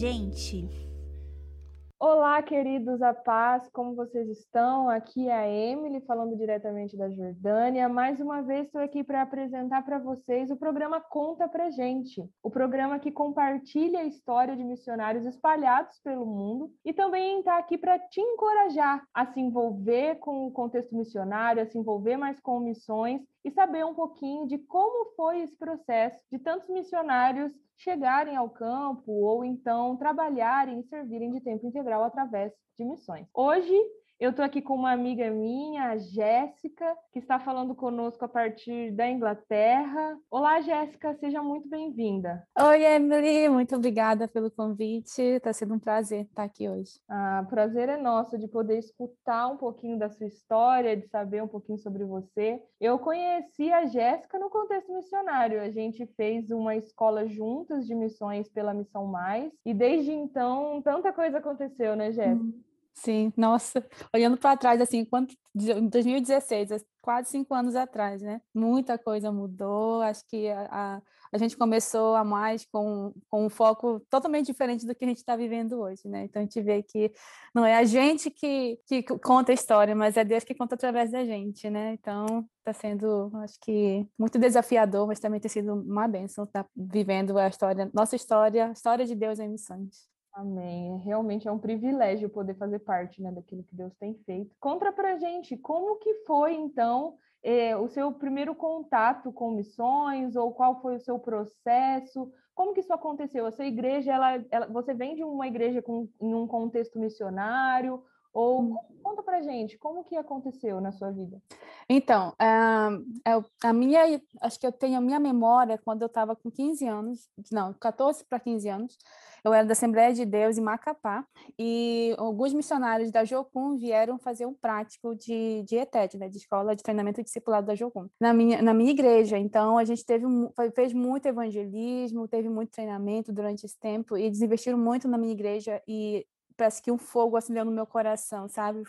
gente. Olá, queridos a paz, como vocês estão? Aqui é a Emily, falando diretamente da Jordânia. Mais uma vez estou aqui para apresentar para vocês o programa Conta Pra Gente, o programa que compartilha a história de missionários espalhados pelo mundo e também está aqui para te encorajar a se envolver com o contexto missionário, a se envolver mais com missões e saber um pouquinho de como foi esse processo de tantos missionários chegarem ao campo ou então trabalharem e servirem de tempo integral através de missões. Hoje eu estou aqui com uma amiga minha, a Jéssica, que está falando conosco a partir da Inglaterra. Olá, Jéssica, seja muito bem-vinda. Oi, Emily, muito obrigada pelo convite. Está sendo um prazer estar aqui hoje. Ah, prazer é nosso de poder escutar um pouquinho da sua história, de saber um pouquinho sobre você. Eu conheci a Jéssica no contexto missionário. A gente fez uma escola juntas de missões pela Missão Mais, e desde então tanta coisa aconteceu, né, Jéssica? Hum. Sim, nossa, olhando para trás, assim, quanto, em 2016, quase cinco anos atrás, né? Muita coisa mudou, acho que a, a, a gente começou a mais com, com um foco totalmente diferente do que a gente está vivendo hoje, né? Então a gente vê que não é a gente que, que conta a história, mas é Deus que conta através da gente, né? Então está sendo, acho que, muito desafiador, mas também tem sido uma bênção estar tá vivendo a história, nossa história, a história de Deus em missões. Amém. Realmente é um privilégio poder fazer parte né, daquilo que Deus tem feito. Conta pra gente como que foi, então, eh, o seu primeiro contato com missões, ou qual foi o seu processo? Como que isso aconteceu? A sua igreja, ela, ela você vem de uma igreja com, em um contexto missionário, ou hum. conta pra gente, como que aconteceu na sua vida? Então, uh, a minha, acho que eu tenho a minha memória quando eu estava com 15 anos, não, 14 para 15 anos, eu era da Assembleia de Deus em Macapá e alguns missionários da Jocum vieram fazer um prático de, ETED, né, de Escola de Treinamento Discipulado da Jocum, na minha, na minha igreja. Então, a gente teve, fez muito evangelismo, teve muito treinamento durante esse tempo e eles investiram muito na minha igreja e parece que um fogo acendeu no meu coração, sabe?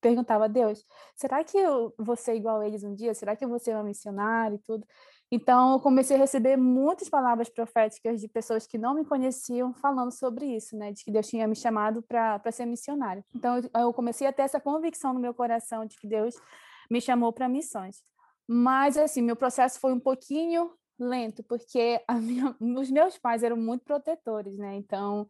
Perguntava a Deus, será que eu vou ser igual a eles um dia? Será que eu vou ser uma missionária e tudo? Então, eu comecei a receber muitas palavras proféticas de pessoas que não me conheciam falando sobre isso, né? De que Deus tinha me chamado para ser missionário. Então, eu comecei a ter essa convicção no meu coração de que Deus me chamou para missões. Mas, assim, meu processo foi um pouquinho lento, porque minha, os meus pais eram muito protetores, né? Então,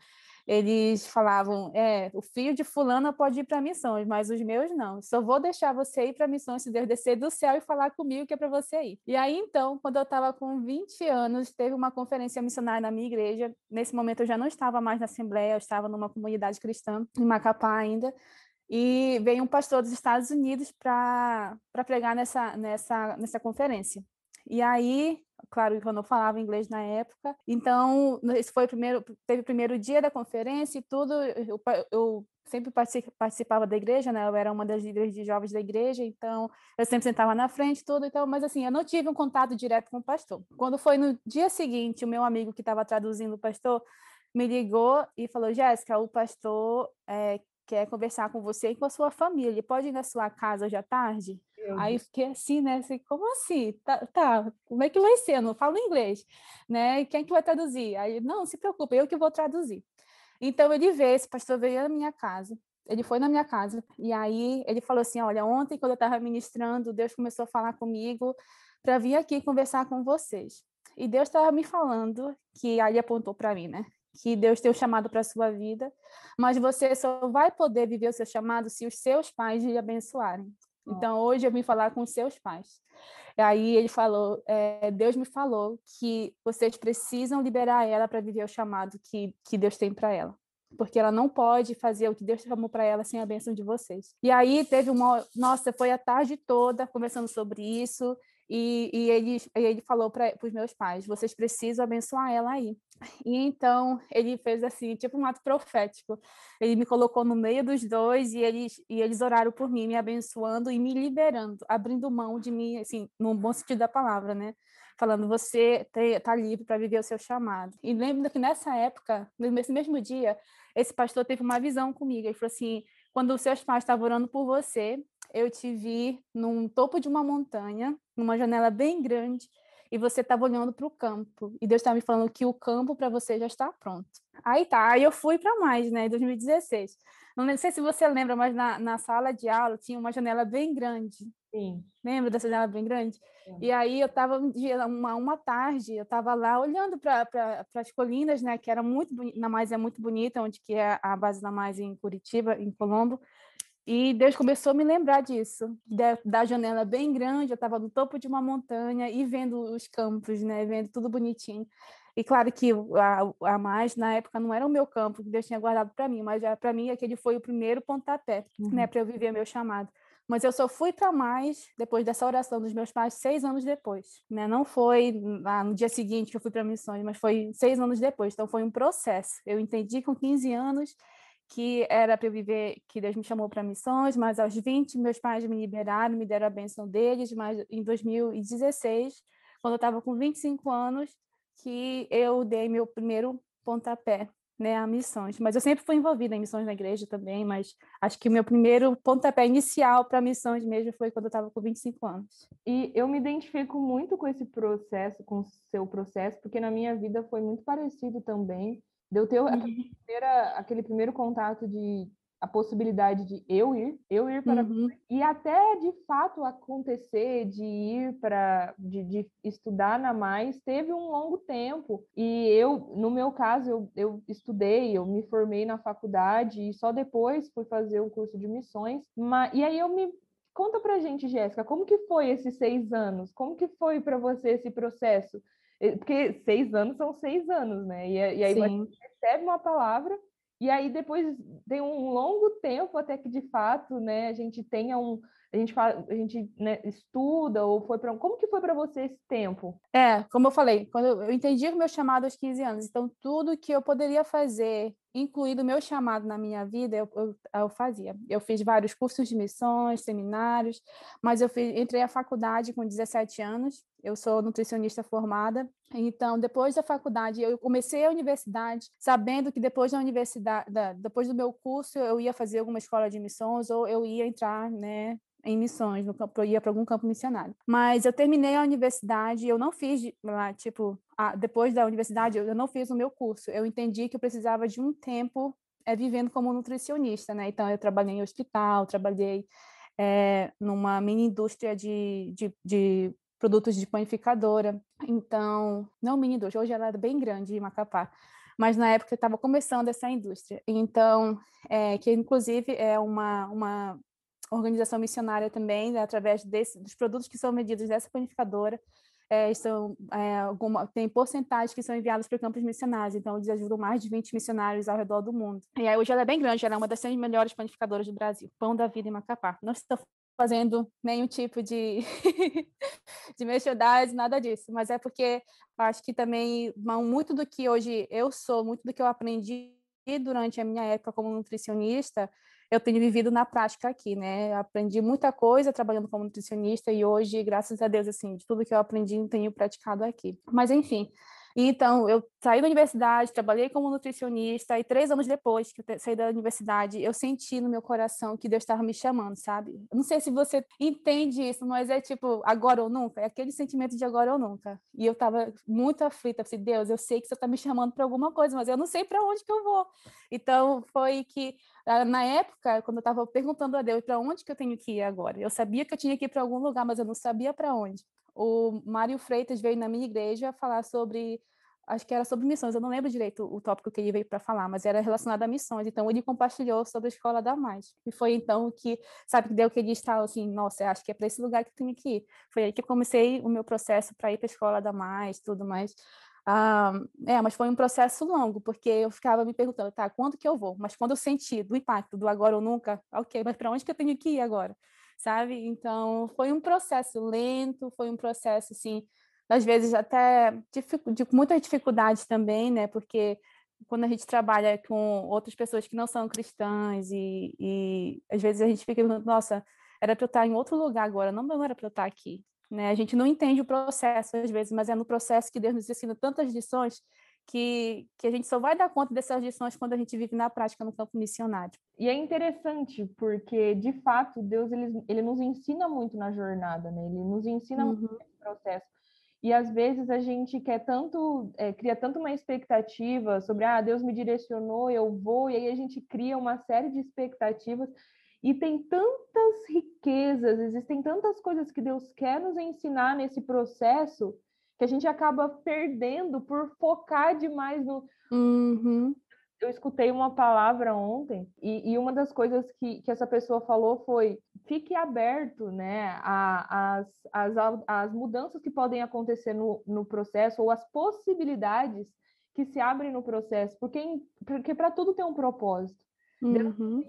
eles falavam, é, o filho de fulana pode ir para missões, mas os meus não. Só vou deixar você ir para missões se Deus descer do céu e falar comigo que é para você ir. E aí, então, quando eu estava com 20 anos, teve uma conferência missionária na minha igreja. Nesse momento, eu já não estava mais na Assembleia, eu estava numa comunidade cristã, em Macapá ainda. E veio um pastor dos Estados Unidos para pregar nessa, nessa, nessa conferência. E aí claro que eu não falava inglês na época. Então, esse foi o primeiro, teve o primeiro dia da conferência e tudo. Eu, eu sempre participava da igreja, né? Eu era uma das líderes de jovens da igreja, então eu sempre sentava na frente, tudo. Então, mas assim, eu não tive um contato direto com o pastor. Quando foi no dia seguinte, o meu amigo que estava traduzindo o pastor me ligou e falou: Jéssica, o pastor é, quer conversar com você e com a sua família. Pode ir na sua casa hoje à tarde? Meu Aí eu fiquei assim, né? Assim, como assim? Tá, tá, como é que vai ser? Eu não falo inglês, né? Quem é que vai traduzir? Aí, não, se preocupe, eu que vou traduzir. Então ele veio, esse pastor veio na minha casa, ele foi na minha casa, e aí ele falou assim: Olha, ontem, quando eu estava ministrando, Deus começou a falar comigo para vir aqui conversar com vocês. E Deus estava me falando, que aí apontou para mim, né? Que Deus tem um chamado para a sua vida, mas você só vai poder viver o seu chamado se os seus pais lhe abençoarem. Então, hoje eu vim falar com os seus pais. Aí ele falou, é, Deus me falou que vocês precisam liberar ela para viver o chamado que, que Deus tem para ela. Porque ela não pode fazer o que Deus chamou para ela sem a bênção de vocês. E aí teve uma. Nossa, foi a tarde toda conversando sobre isso. E, e, ele, ele falou para os meus pais: vocês precisam abençoar ela aí. E então ele fez assim, tipo um ato profético. Ele me colocou no meio dos dois e eles, e eles oraram por mim, me abençoando e me liberando, abrindo mão de mim, assim, no bom sentido da palavra, né? Falando, você está livre para viver o seu chamado. E lembro que nessa época, nesse mesmo dia, esse pastor teve uma visão comigo. Ele falou assim: quando os seus pais estavam orando por você, eu te vi num topo de uma montanha, numa janela bem grande, e você estava olhando para o campo. E Deus estava me falando que o campo para você já está pronto. Aí tá, aí eu fui para mais, né, em 2016. Não sei se você lembra, mas na, na sala de aula tinha uma janela bem grande. Sim. Lembra dessa janela bem grande? Sim. E aí eu estava um uma, uma tarde, eu estava lá olhando para pra, as colinas, né, que era muito na mais é muito bonita, onde que é a base da mais em Curitiba, em Colombo. E Deus começou a me lembrar disso, da, da janela bem grande, eu estava no topo de uma montanha e vendo os campos, né, vendo tudo bonitinho. E claro que a, a mais, na época, não era o meu campo que Deus tinha guardado para mim, mas para mim aquele foi o primeiro pontapé, né, uhum. né, para eu viver meu chamado. Mas eu só fui para mais depois dessa oração dos meus pais, seis anos depois. Né? Não foi ah, no dia seguinte que eu fui para missões, mas foi seis anos depois. Então foi um processo. Eu entendi com 15 anos que era para eu viver, que Deus me chamou para missões, mas aos 20 meus pais me liberaram, me deram a benção deles, mas em 2016, quando eu estava com 25 anos, que eu dei meu primeiro pontapé né, a missões. Mas eu sempre fui envolvida em missões na igreja também, mas acho que o meu primeiro pontapé inicial para missões mesmo foi quando eu estava com 25 anos. E eu me identifico muito com esse processo, com o seu processo, porque na minha vida foi muito parecido também. Deu ter uhum. primeira, aquele primeiro contato de a possibilidade de eu ir, eu ir para uhum. e até de fato acontecer de ir para de, de, estudar na mais teve um longo tempo e eu no meu caso eu, eu estudei eu me formei na faculdade e só depois fui fazer o curso de missões mas, e aí eu me conta para gente Jéssica como que foi esses seis anos como que foi para você esse processo porque seis anos são seis anos né e, e aí Sim. você recebe uma palavra e aí depois tem um longo tempo até que de fato, né, a gente tenha um a gente fala, a gente né, estuda ou foi para como que foi para você esse tempo? É, como eu falei, quando eu entendi o meu chamado aos 15 anos, então tudo que eu poderia fazer, incluindo o meu chamado na minha vida, eu, eu, eu, fazia. Eu fiz vários cursos de missões, seminários, mas eu fiz, entrei à faculdade com 17 anos. Eu sou nutricionista formada, então depois da faculdade eu comecei a universidade, sabendo que depois da universidade, da, depois do meu curso eu ia fazer alguma escola de missões ou eu ia entrar, né, em missões, no campo, eu ia para algum campo missionário. Mas eu terminei a universidade, eu não fiz lá, tipo, a, depois da universidade, eu não fiz o meu curso. Eu entendi que eu precisava de um tempo é, vivendo como nutricionista, né? Então, eu trabalhei em hospital, trabalhei é, numa mini indústria de, de, de produtos de panificadora. Então, não mini indústria, hoje ela é bem grande em Macapá mas na época estava começando essa indústria. Então, é, que inclusive é uma, uma organização missionária também, né, através desse, dos produtos que são vendidos dessa panificadora, é, são, é, alguma, tem porcentagens que são enviadas para campos missionários, então eles ajudam mais de 20 missionários ao redor do mundo. E aí hoje ela é bem grande, ela é uma das 100 melhores panificadoras do Brasil, Pão da Vida em Macapá. Não estou fazendo nenhum tipo de, de merchandising, nada disso, mas é porque acho que também muito do que hoje eu sou, muito do que eu aprendi durante a minha época como nutricionista, eu tenho vivido na prática aqui, né? Aprendi muita coisa trabalhando como nutricionista e hoje, graças a Deus, assim, de tudo que eu aprendi, tenho praticado aqui. Mas, enfim, então, eu saí da universidade, trabalhei como nutricionista, e três anos depois que eu saí da universidade, eu senti no meu coração que Deus estava me chamando, sabe? Não sei se você entende isso, mas é tipo, agora ou nunca, é aquele sentimento de agora ou nunca. E eu estava muito aflita, assim, Deus, eu sei que você está me chamando para alguma coisa, mas eu não sei para onde que eu vou. Então, foi que, ah, na época, quando eu estava perguntando a Deus para onde que eu tenho que ir agora, eu sabia que eu tinha que ir para algum lugar, mas eu não sabia para onde o Mário Freitas veio na minha igreja falar sobre, acho que era sobre missões, eu não lembro direito o tópico que ele veio para falar, mas era relacionado a missões, então ele compartilhou sobre a Escola da Mais, e foi então que, sabe, que deu aquele assim, nossa, acho que é para esse lugar que eu tenho que ir. Foi aí que eu comecei o meu processo para ir para a Escola da Mais, tudo mais. Ah, é, mas foi um processo longo, porque eu ficava me perguntando, tá, quando que eu vou? Mas quando eu senti do impacto do agora ou nunca, ok, mas para onde que eu tenho que ir agora? Sabe? Então, foi um processo lento, foi um processo, assim, às vezes até de muita dificuldade também, né? Porque quando a gente trabalha com outras pessoas que não são cristãs e, e às vezes a gente fica nossa, era para eu estar em outro lugar agora, não, não era para eu estar aqui. Né? A gente não entende o processo às vezes, mas é no processo que Deus nos ensina tantas lições que, que a gente só vai dar conta dessas lições quando a gente vive na prática no campo missionário. E é interessante, porque, de fato, Deus ele, ele nos ensina muito na jornada, né? Ele nos ensina uhum. muito nesse processo. E às vezes a gente quer tanto, é, cria tanto uma expectativa sobre, ah, Deus me direcionou, eu vou, e aí a gente cria uma série de expectativas e tem tantas riquezas, existem tantas coisas que Deus quer nos ensinar nesse processo que a gente acaba perdendo por focar demais no. Uhum. Eu escutei uma palavra ontem e, e, uma das coisas que, que essa pessoa falou foi fique aberto né, às as, as, as mudanças que podem acontecer no, no processo ou as possibilidades que se abrem no processo, porque, porque para tudo tem um propósito. Uhum.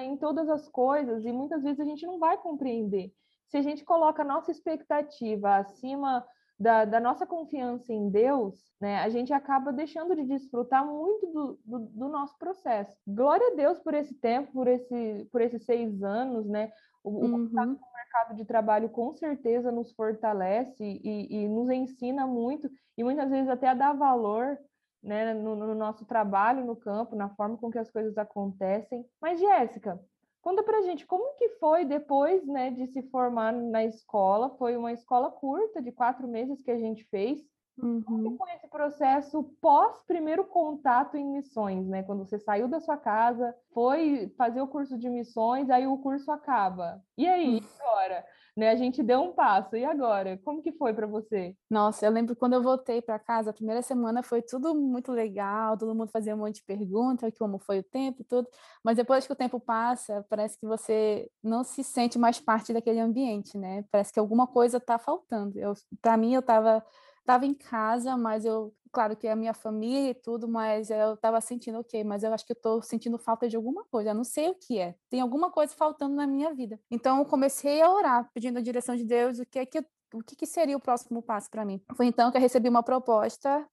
Em todas as coisas e muitas vezes a gente não vai compreender. Se a gente coloca a nossa expectativa acima da, da, nossa confiança em Deus, né, a gente acaba deixando de desfrutar muito do, do, do, nosso processo. Glória a Deus por esse tempo, por, esse, por esses seis anos, né? O, uhum. o mercado de trabalho com certeza nos fortalece e, e, nos ensina muito, e muitas vezes até a dar valor né, no, no, nosso trabalho no campo, na forma com que as coisas acontecem. Mas, Jéssica, conta pra gente como que foi depois né, de se formar na escola. Foi uma escola curta, de quatro meses que a gente fez. Uhum. Como foi esse processo pós primeiro contato em missões, né? Quando você saiu da sua casa, foi fazer o curso de missões, aí o curso acaba. E aí, agora? Né? A gente deu um passo. E agora? Como que foi para você? Nossa, eu lembro quando eu voltei para casa, a primeira semana foi tudo muito legal, todo mundo fazia um monte de perguntas, como foi o tempo e tudo. Mas depois que o tempo passa, parece que você não se sente mais parte daquele ambiente, né? Parece que alguma coisa está faltando. Para mim, eu estava tava em casa, mas eu claro que é a minha família e tudo, mas eu estava sentindo, ok, mas eu acho que eu estou sentindo falta de alguma coisa, eu não sei o que é, tem alguma coisa faltando na minha vida. Então eu comecei a orar, pedindo a direção de Deus, o que é que o que, que, seria o próximo passo para mim? Foi então que eu recebi uma proposta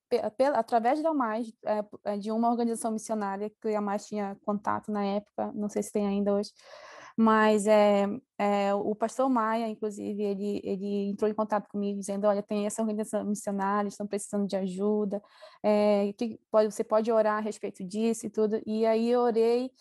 através da Mais, é, é, de uma organização missionária que a Mais tinha contato na época, não sei se tem ainda hoje, mas é, é, o pastor Maia, inclusive, ele, ele entrou em contato comigo dizendo, olha, tem essa organização missionária, estão precisando de ajuda, é, que pode, você pode orar a respeito disso e tudo. E aí eu orei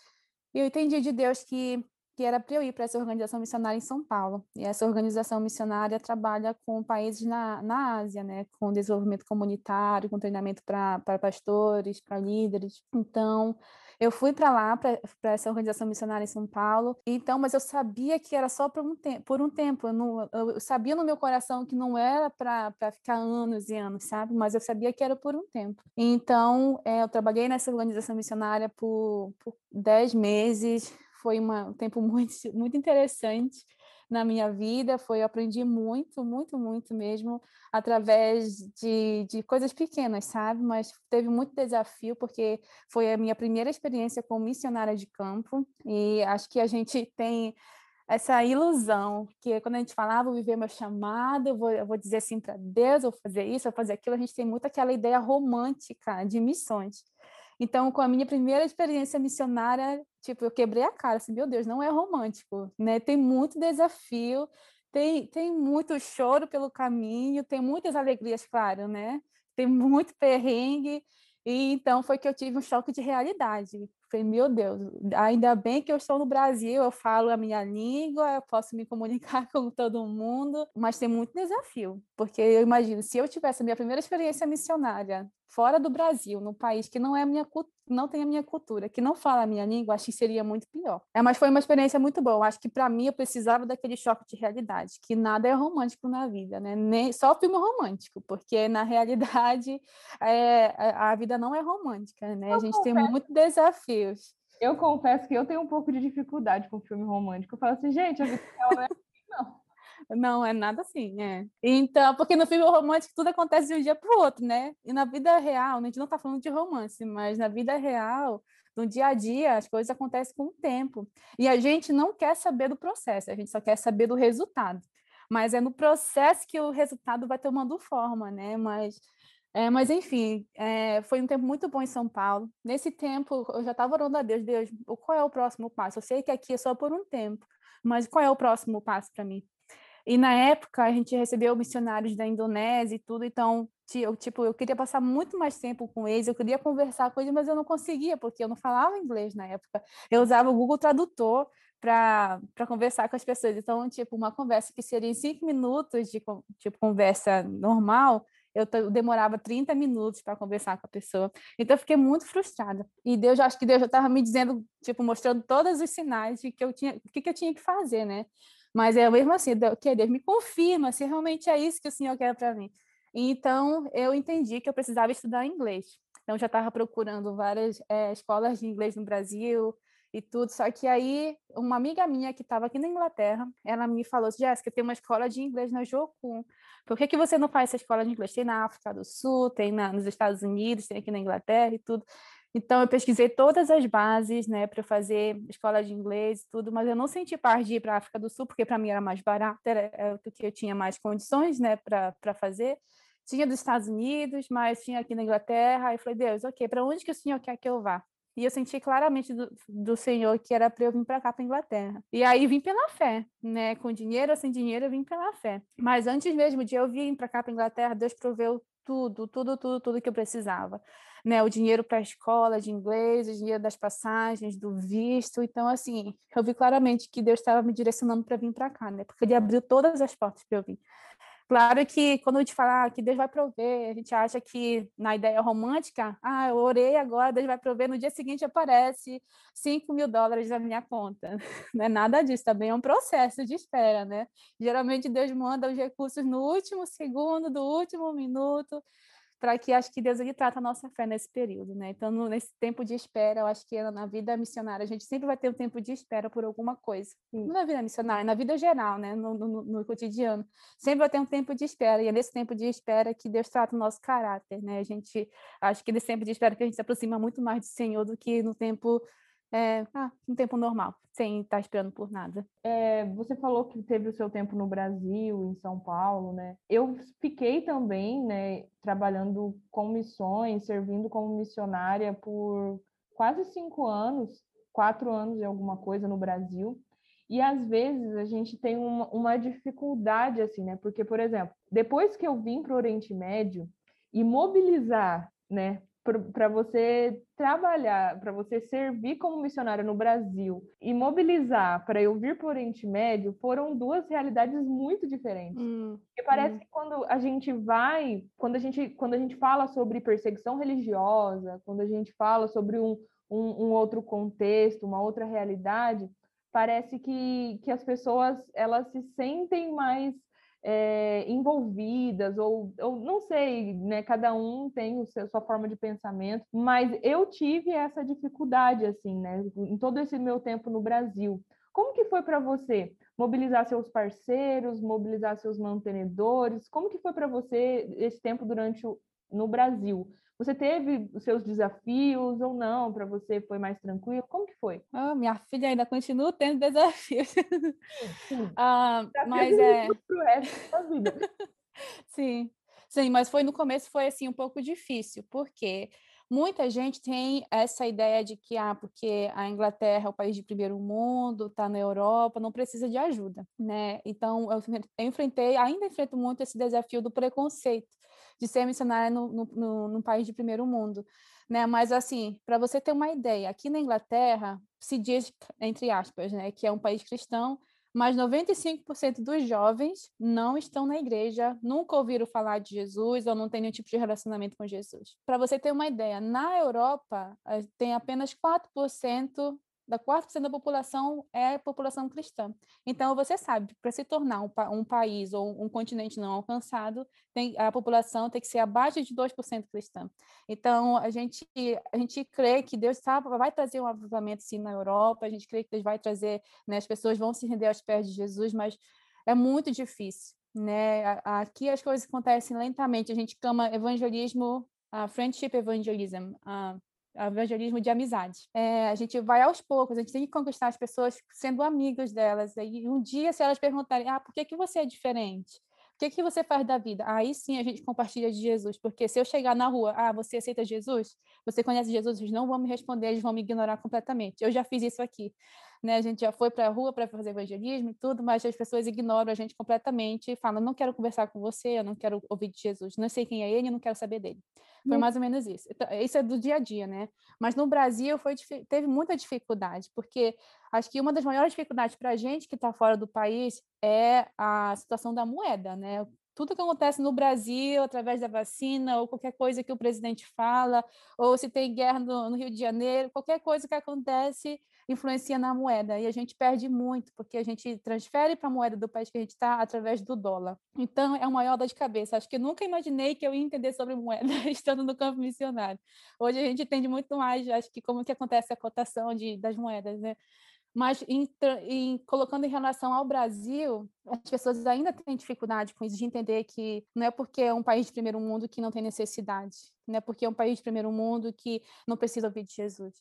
e eu entendi de Deus que que era para eu ir para essa organização missionária em São Paulo. E essa organização missionária trabalha com países na, na Ásia, né, com desenvolvimento comunitário, com treinamento para pastores, para líderes. Então, eu fui para lá, para essa organização missionária em São Paulo, então, mas eu sabia que era só por um, te por um tempo, eu, não, eu sabia no meu coração que não era para ficar anos e anos, sabe? Mas eu sabia que era por um tempo. Então, é, eu trabalhei nessa organização missionária por, por dez meses, foi uma, um tempo muito, muito interessante na minha vida, foi eu aprendi muito, muito, muito mesmo, através de, de coisas pequenas, sabe? Mas teve muito desafio, porque foi a minha primeira experiência como missionária de campo, e acho que a gente tem essa ilusão, que quando a gente fala, ah, vou viver meu chamado, vou, eu vou dizer assim para Deus, eu vou fazer isso, vou fazer aquilo, a gente tem muito aquela ideia romântica de missões. Então, com a minha primeira experiência missionária, tipo, eu quebrei a cara, assim, meu Deus, não é romântico, né? Tem muito desafio, tem, tem muito choro pelo caminho, tem muitas alegrias, claro, né? Tem muito perrengue, e então foi que eu tive um choque de realidade. Falei, meu Deus, ainda bem que eu estou no Brasil, eu falo a minha língua, eu posso me comunicar com todo mundo, mas tem muito desafio, porque eu imagino, se eu tivesse a minha primeira experiência missionária fora do Brasil, num país que não é minha não tem a minha cultura, que não fala a minha língua, acho que seria muito pior. É, mas foi uma experiência muito boa. Acho que para mim eu precisava daquele choque de realidade, que nada é romântico na vida, né? Nem só filme romântico, porque na realidade é, a vida não é romântica, né? A gente tem muitos desafios. Eu confesso que eu tenho um pouco de dificuldade com filme romântico. Eu falo assim, gente, a vida não é assim, não. Não, é nada assim, é. Então, porque no filme romântico tudo acontece de um dia para o outro, né? E na vida real, a gente não está falando de romance, mas na vida real, no dia a dia, as coisas acontecem com o tempo. E a gente não quer saber do processo, a gente só quer saber do resultado. Mas é no processo que o resultado vai tomando forma, né? Mas é, mas, enfim, é, foi um tempo muito bom em São Paulo. Nesse tempo, eu já estava orando a Deus, Deus, qual é o próximo passo? Eu sei que aqui é só por um tempo, mas qual é o próximo passo para mim? E na época a gente recebeu missionários da Indonésia e tudo, então eu, tipo, eu queria passar muito mais tempo com eles, eu queria conversar com eles, mas eu não conseguia, porque eu não falava inglês na época. Eu usava o Google Tradutor para conversar com as pessoas. Então, tipo, uma conversa que seria em cinco minutos de tipo, conversa normal, eu, eu demorava 30 minutos para conversar com a pessoa. Então, eu fiquei muito frustrada. E Deus, acho que Deus já estava me dizendo, tipo, mostrando todos os sinais de que eu tinha, o que, que eu tinha que fazer, né? Mas é mesmo assim, que Deus me confirma se realmente é isso que o Senhor quer para mim. Então, eu entendi que eu precisava estudar inglês. Então, já estava procurando várias é, escolas de inglês no Brasil, e tudo. Só que aí, uma amiga minha que estava aqui na Inglaterra, ela me falou Jéssica, tem uma escola de inglês na Jocum. Por que, que você não faz essa escola de inglês? Tem na África do Sul, tem na, nos Estados Unidos, tem aqui na Inglaterra e tudo. Então, eu pesquisei todas as bases, né, para fazer escola de inglês e tudo, mas eu não senti parte de ir para a África do Sul, porque para mim era mais barato, era, era o que eu tinha mais condições, né, para fazer. Tinha dos Estados Unidos, mas tinha aqui na Inglaterra. Eu falei, Deus, ok, para onde que o senhor quer que eu vá? E eu senti claramente do, do Senhor que era para eu vir para cá, para Inglaterra. E aí vim pela fé, né? Com dinheiro ou sem dinheiro, eu vim pela fé. Mas antes mesmo de eu vir para cá, para Inglaterra, Deus proveu tudo, tudo, tudo, tudo que eu precisava. Né, o dinheiro para a escola de inglês, o dinheiro das passagens, do visto. Então, assim, eu vi claramente que Deus estava me direcionando para vir para cá, né? Porque Ele abriu todas as portas para eu vir. Claro que quando a gente fala ah, que Deus vai prover, a gente acha que na ideia romântica, ah, eu orei agora, Deus vai prover, no dia seguinte aparece 5 mil dólares na minha conta. Não é nada disso, também é um processo de espera, né? Geralmente Deus manda os recursos no último segundo, do último minuto, para que acho que Deus ele trata a nossa fé nesse período, né? Então, no, nesse tempo de espera, eu acho que na vida missionária a gente sempre vai ter um tempo de espera por alguma coisa. Sim. Não na vida missionária, na vida geral, né? No, no, no, cotidiano, sempre vai ter um tempo de espera e é nesse tempo de espera que Deus trata o nosso caráter, né? A gente acho que nesse tempo de espera que a gente se aproxima muito mais do Senhor do que no tempo é, ah, um tempo normal, sem estar esperando por nada. É, você falou que teve o seu tempo no Brasil, em São Paulo, né? Eu fiquei também, né, trabalhando com missões, servindo como missionária por quase cinco anos, quatro anos e alguma coisa no Brasil. E às vezes a gente tem uma, uma dificuldade, assim, né? Porque, por exemplo, depois que eu vim para o Oriente Médio e mobilizar, né, para você trabalhar, para você servir como missionária no Brasil e mobilizar para eu vir para o Oriente Médio foram duas realidades muito diferentes. Hum, Porque parece hum. que quando a gente vai, quando a gente, quando a gente fala sobre perseguição religiosa, quando a gente fala sobre um, um, um outro contexto, uma outra realidade, parece que, que as pessoas elas se sentem mais é, envolvidas, ou, ou não sei, né? Cada um tem a sua forma de pensamento, mas eu tive essa dificuldade, assim, né? Em todo esse meu tempo no Brasil. Como que foi para você mobilizar seus parceiros, mobilizar seus mantenedores? Como que foi para você esse tempo durante o, no Brasil? Você teve os seus desafios ou não? Para você foi mais tranquilo? Como que foi? Oh, minha filha ainda continua tendo desafios. Sim, sim. ah, mas é pro resto da vida. sim, sim, mas foi no começo foi assim um pouco difícil, porque muita gente tem essa ideia de que ah, porque a Inglaterra é o país de primeiro mundo, está na Europa, não precisa de ajuda, né? Então eu enfrentei, ainda enfrento muito esse desafio do preconceito de ser missionária no, no, no, no país de primeiro mundo. Né? Mas, assim, para você ter uma ideia, aqui na Inglaterra se diz, entre aspas, né, que é um país cristão, mas 95% dos jovens não estão na igreja, nunca ouviram falar de Jesus ou não têm nenhum tipo de relacionamento com Jesus. Para você ter uma ideia, na Europa tem apenas 4% da 4% da população é população cristã. Então, você sabe, para se tornar um, um, país ou um continente não alcançado, tem, a população tem que ser abaixo de 2% cristã. Então, a gente, a gente crê que Deus sabe, vai trazer um avivamento, sim, na Europa, a gente crê que Deus vai trazer, né, as pessoas vão se render aos pés de Jesus, mas é muito difícil. Né? Aqui as coisas acontecem lentamente, a gente chama evangelismo, uh, friendship evangelism, uh, evangelismo de amizade. É, a gente vai aos poucos, a gente tem que conquistar as pessoas sendo amigos delas. E um dia, se elas perguntarem, ah, por que, que você é diferente? O que, que você faz da vida? Aí sim a gente compartilha de Jesus, porque se eu chegar na rua, ah, você aceita Jesus? Você conhece Jesus? Eles não vão me responder, eles vão me ignorar completamente. Eu já fiz isso aqui. Né? A gente já foi para a rua para fazer evangelismo e tudo, mas as pessoas ignoram a gente completamente e falam: não quero conversar com você, eu não quero ouvir de Jesus, não sei quem é ele, não quero saber dele. Foi mais ou menos isso. Então, isso é do dia a dia, né? Mas no Brasil foi, teve muita dificuldade, porque acho que uma das maiores dificuldades para a gente que está fora do país é a situação da moeda, né? tudo que acontece no Brasil através da vacina, ou qualquer coisa que o presidente fala, ou se tem guerra no, no, Rio de Janeiro, qualquer coisa que acontece influencia na moeda. E a gente perde muito, porque a gente transfere para a moeda do país que a gente está através do dólar. Então, é uma maior dor de cabeça. Acho que nunca imaginei que eu ia entender sobre moeda estando no campo missionário. Hoje a gente entende muito mais, acho que como que acontece a cotação de, das moedas, né? Mas em, em, colocando em relação ao Brasil, as pessoas ainda têm dificuldade com isso, de entender que não é porque é um país de primeiro mundo que não tem necessidade, não é porque é um país de primeiro mundo que não precisa ouvir de Jesus.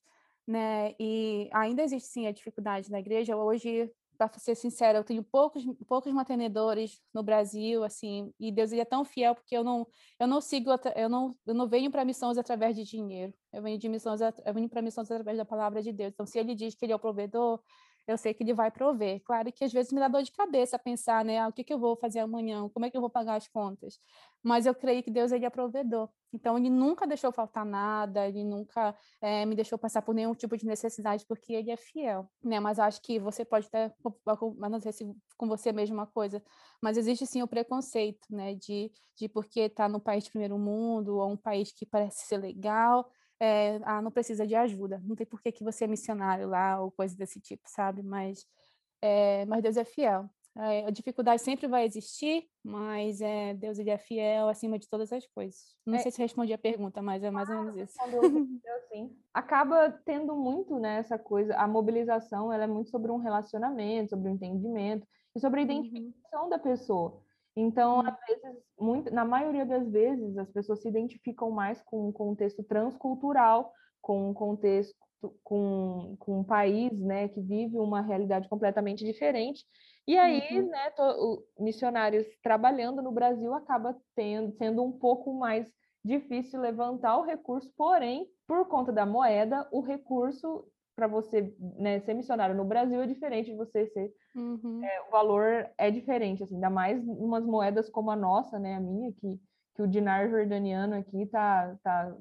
Né? E ainda existe sim a dificuldade na igreja. Hoje para ser sincera, eu tenho poucos poucos mantenedores no Brasil, assim, e Deus ele é tão fiel porque eu não eu não sigo eu não eu não venho para missões através de dinheiro. Eu venho de missões eu venho para missões através da palavra de Deus. Então, se ele diz que ele é o provedor, eu sei que ele vai prover. Claro que às vezes me dá dor de cabeça pensar, né, ah, o que, que eu vou fazer amanhã, como é que eu vou pagar as contas. Mas eu creio que Deus ele é provedor. Então ele nunca deixou faltar nada, ele nunca é, me deixou passar por nenhum tipo de necessidade, porque ele é fiel, né? Mas acho que você pode até, não sei se com você é a mesma coisa, mas existe sim o preconceito, né, de, de porque está no país de primeiro mundo ou um país que parece ser legal, é, ah, não precisa de ajuda, não tem por que, que você é missionário lá ou coisa desse tipo, sabe? Mas, é, mas Deus é fiel. É, a dificuldade sempre vai existir, mas é, Deus ele é fiel acima de todas as coisas. Não é. sei se respondi a pergunta, mas é mais ou menos isso. Assim, acaba tendo muito né, essa coisa, a mobilização ela é muito sobre um relacionamento, sobre o um entendimento e sobre a uhum. identificação uhum. da pessoa. Então, às vezes, muito, na maioria das vezes, as pessoas se identificam mais com um contexto transcultural, com um contexto, com, com um país né, que vive uma realidade completamente diferente. E aí, uhum. né, to, missionários trabalhando no Brasil acaba tendo, sendo um pouco mais difícil levantar o recurso, porém, por conta da moeda, o recurso para você né, ser missionário no Brasil é diferente de você ser. Uhum. É, o valor é diferente, assim, ainda mais umas moedas como a nossa, né, a minha, que, que o dinar jordaniano aqui tá. tá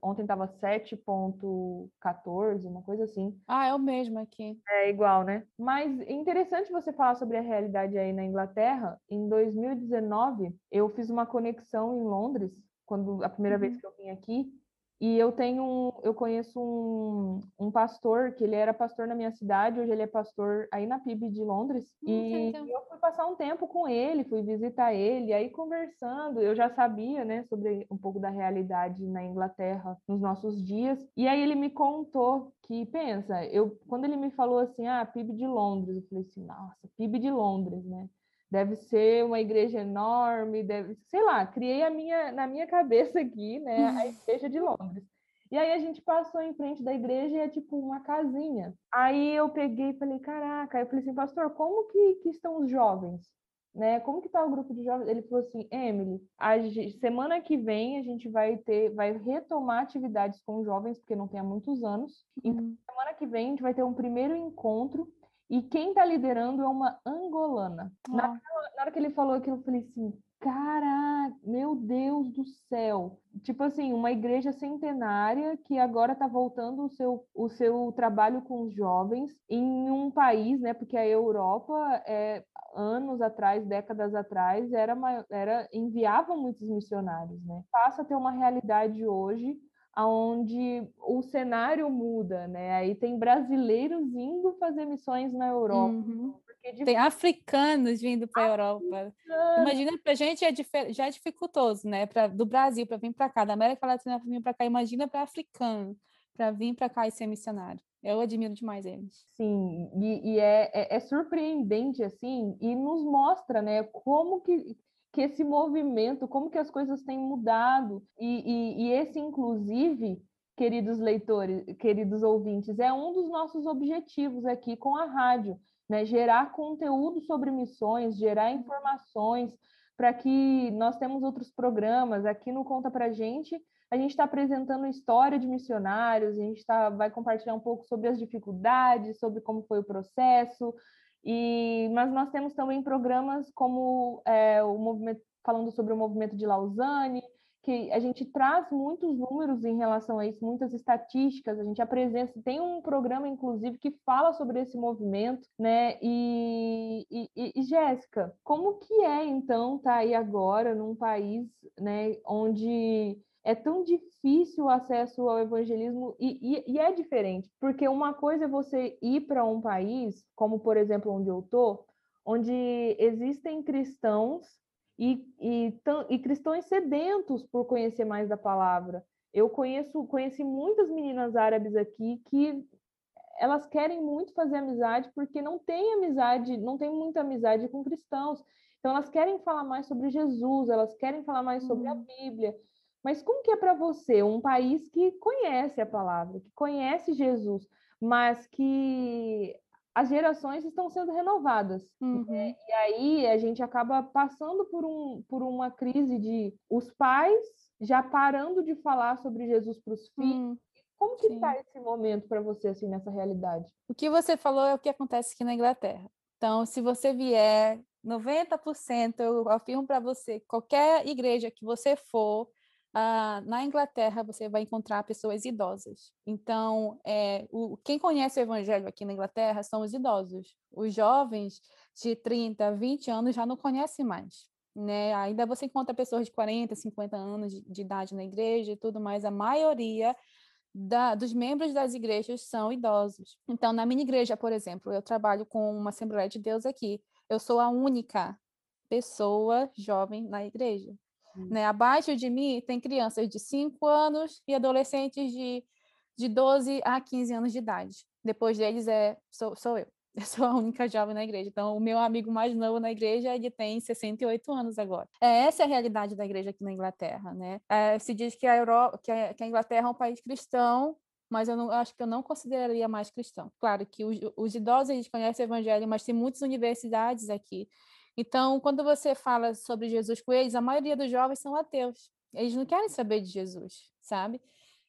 ontem estava 7,14, uma coisa assim. Ah, é o mesmo aqui. É igual, né? Mas é interessante você falar sobre a realidade aí na Inglaterra. Em 2019, eu fiz uma conexão em Londres, quando a primeira uhum. vez que eu vim aqui, e eu tenho, eu conheço um, um pastor, que ele era pastor na minha cidade, hoje ele é pastor aí na PIB de Londres. Hum, e eu fui passar um tempo com ele, fui visitar ele, aí conversando, eu já sabia, né, sobre um pouco da realidade na Inglaterra nos nossos dias. E aí ele me contou que, pensa, eu quando ele me falou assim, ah, PIB de Londres, eu falei assim, nossa, PIB de Londres, né? Deve ser uma igreja enorme, deve, sei lá, criei a minha na minha cabeça aqui, né, a igreja de Londres. E aí a gente passou em frente da igreja e é tipo uma casinha. Aí eu peguei e falei, caraca, eu falei assim, pastor, como que, que estão os jovens? Né? Como que tá o grupo de jovens? Ele falou assim, Emily, a gente, semana que vem a gente vai ter, vai retomar atividades com jovens, porque não tem há muitos anos. Então, uhum. semana que vem a gente vai ter um primeiro encontro e quem está liderando é uma angolana. Oh. Na, na, hora que ele falou aquilo, eu falei assim: caraca, meu Deus do céu. Tipo assim, uma igreja centenária que agora está voltando o seu, o seu trabalho com os jovens em um país, né? Porque a Europa, é, anos atrás, décadas atrás, era, era enviava muitos missionários, né? Passa a ter uma realidade hoje onde o cenário muda, né? Aí tem brasileiros indo fazer missões na Europa. Uhum. De... Tem africanos vindo para a Europa. Imagina, para a gente é já é dificultoso, né? Pra, do Brasil para vir para cá, da América Latina para vir para cá. Imagina para africano para vir para cá e ser missionário. Eu admiro demais eles. Sim, e, e é, é, é, surpreendente, assim, e nos mostra, né, como que que esse movimento, como que as coisas têm mudado. E, e, e, esse, inclusive, queridos leitores, queridos ouvintes, é um dos nossos objetivos aqui com a rádio, né? Gerar conteúdo sobre missões, gerar informações, para que nós temos outros programas aqui no Conta Pra Gente. A gente está apresentando história de missionários, a gente tá, vai compartilhar um pouco sobre as dificuldades, sobre como foi o processo, e, mas nós temos também programas como é, o movimento falando sobre o movimento de Lausanne, que a gente traz muitos números em relação a isso, muitas estatísticas, a gente apresenta, tem um programa, inclusive, que fala sobre esse movimento, né? E, e, e Jéssica, como que é, então, estar tá aí agora num país, né, onde é tão difícil o acesso ao evangelismo e, e, e, é diferente, porque uma coisa é você ir para um país, como por exemplo onde eu estou, onde existem cristãos e, e, e, cristãos sedentos por conhecer mais da palavra. Eu conheço, conheci muitas meninas árabes aqui que elas querem muito fazer amizade porque não tem amizade, não tem muita amizade com cristãos. Então elas querem falar mais sobre Jesus, elas querem falar mais sobre a uhum. Bíblia. Mas como que é para você, um país que conhece a palavra, que conhece Jesus, mas que as gerações estão sendo renovadas. Uhum. Né? E aí a gente acaba passando por, um, por uma crise de os pais já parando de falar sobre Jesus para os filhos. Uhum. Como que está esse momento para você, assim, nessa realidade? O que você falou é o que acontece aqui na Inglaterra. Então, se você vier, 90%, eu afirmo para você, qualquer igreja que você for, Uh, na Inglaterra você vai encontrar pessoas idosas. Então, é, o, quem conhece o evangelho aqui na Inglaterra são os idosos. Os jovens de 30, 20 anos já não conhecem mais. Né? Ainda você encontra pessoas de 40, 50 anos de, de idade na igreja e tudo mais. A maioria da, dos membros das igrejas são idosos. Então, na minha igreja, por exemplo, eu trabalho com uma Assembleia de Deus aqui. Eu sou a única pessoa jovem na igreja. Né? Abaixo de mim tem crianças de 5 anos e adolescentes de, de 12 a 15 anos de idade. Depois deles é sou, sou eu. Eu sou a única jovem na igreja. Então, o meu amigo mais novo na igreja, ele tem 68 anos agora. É, essa é a realidade da igreja aqui na Inglaterra, né? É, se diz que a, Europa, que, a, que a Inglaterra é um país cristão, mas eu não, acho que eu não consideraria mais cristão. Claro que os, os idosos eles conhecem o evangelho, mas tem muitas universidades aqui então, quando você fala sobre Jesus com eles, a maioria dos jovens são ateus. Eles não querem saber de Jesus, sabe?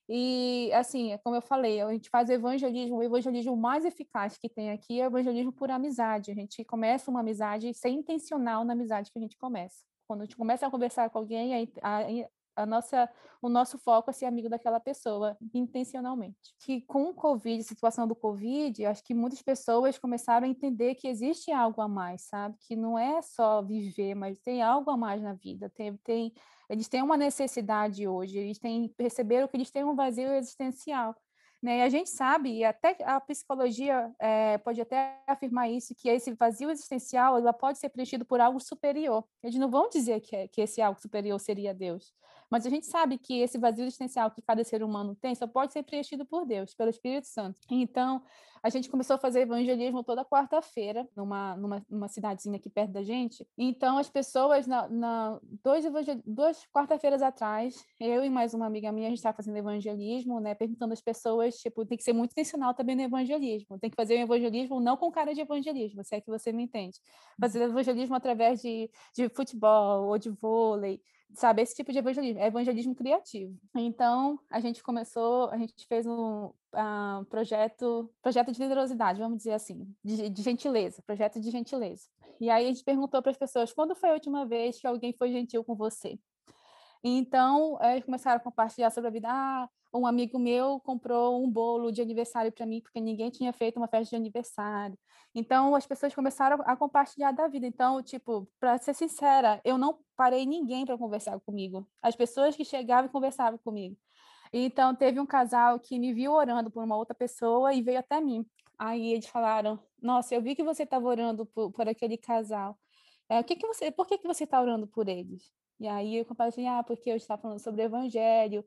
E, assim, é como eu falei, a gente faz evangelismo, o evangelismo mais eficaz que tem aqui é o evangelismo por amizade. A gente começa uma amizade sem intencional na amizade que a gente começa. Quando a gente começa a conversar com alguém, a, a nossa, o nosso foco é ser amigo daquela pessoa, intencionalmente. Que com o Covid, situação do Covid, acho que muitas pessoas começaram a entender que existe algo a mais, sabe? Que não é só viver, mas tem algo a mais na vida. Tem, tem, eles têm uma necessidade hoje, eles têm, perceberam que eles têm um vazio existencial. Né? E a gente sabe, e até a psicologia é, pode até afirmar isso, que esse vazio existencial ela pode ser preenchido por algo superior. Eles não vão dizer que, é, que esse algo superior seria Deus, mas a gente sabe que esse vazio existencial que cada ser humano tem só pode ser preenchido por Deus, pelo Espírito Santo. Então, a gente começou a fazer evangelismo toda quarta-feira, numa, numa, numa, cidadezinha aqui perto da gente. Então, as pessoas, na, na dois, duas quarta-feiras atrás, eu e mais uma amiga minha, a gente estava fazendo evangelismo, né, perguntando às pessoas, tipo, tem que ser muito intencional também no evangelismo, tem que fazer o evangelismo não com cara de evangelismo, se é que você me entende. Fazer evangelismo através de, de futebol ou de vôlei, sabe, esse tipo de evangelismo, é evangelismo criativo. Então, a gente começou, a gente fez um uh, projeto, projeto de generosidade, vamos dizer assim, de, de, gentileza, projeto de gentileza. E aí a gente perguntou para as pessoas, quando foi a última vez que alguém foi gentil com você? Então, eles começaram a compartilhar sobre a vida, ah, um amigo meu comprou um bolo de aniversário para mim porque ninguém tinha feito uma festa de aniversário. Então as pessoas começaram a compartilhar da vida. Então, tipo, para ser sincera, eu não parei ninguém para conversar comigo. As pessoas que chegavam e conversavam comigo. Então teve um casal que me viu orando por uma outra pessoa e veio até mim. Aí eles falaram: "Nossa, eu vi que você estava orando por, por aquele casal. É, o que que você, por que que você está orando por eles?" E aí eu compartilhei, ah, porque eu estava falando sobre o evangelho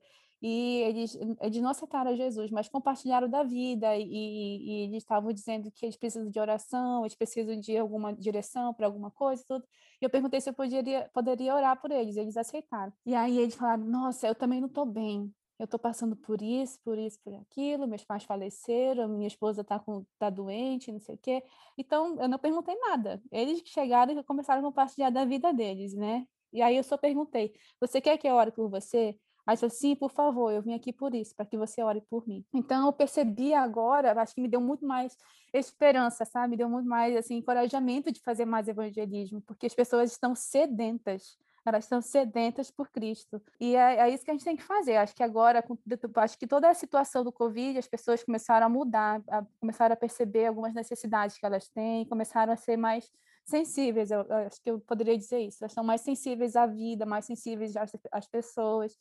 e eles, eles não aceitaram Jesus, mas compartilharam da vida e, e eles estavam dizendo que eles precisam de oração, eles precisam de alguma direção para alguma coisa tudo. E eu perguntei se eu poderia, poderia orar por eles, eles aceitaram. E aí eles falaram, nossa, eu também não estou bem, eu estou passando por isso, por isso, por aquilo, meus pais faleceram, minha esposa está tá doente, não sei o quê. Então, eu não perguntei nada. Eles chegaram e começaram a compartilhar da vida deles, né? E aí eu só perguntei, você quer que eu ore por você? Aí falou, sim, por favor, eu vim aqui por isso, para que você ore por mim. Então eu percebi agora, acho que me deu muito mais esperança, sabe? Me deu muito mais assim encorajamento de fazer mais evangelismo, porque as pessoas estão sedentas. elas estão sedentas por Cristo. E é, é, isso que a gente tem que fazer. Acho que agora, acho que toda a situação do Covid, as pessoas começaram a mudar, a, começaram a perceber algumas necessidades que elas têm, começaram a ser mais sensíveis, eu, eu acho que eu poderia dizer isso, elas são mais sensíveis à vida, mais sensíveis às, às pessoas,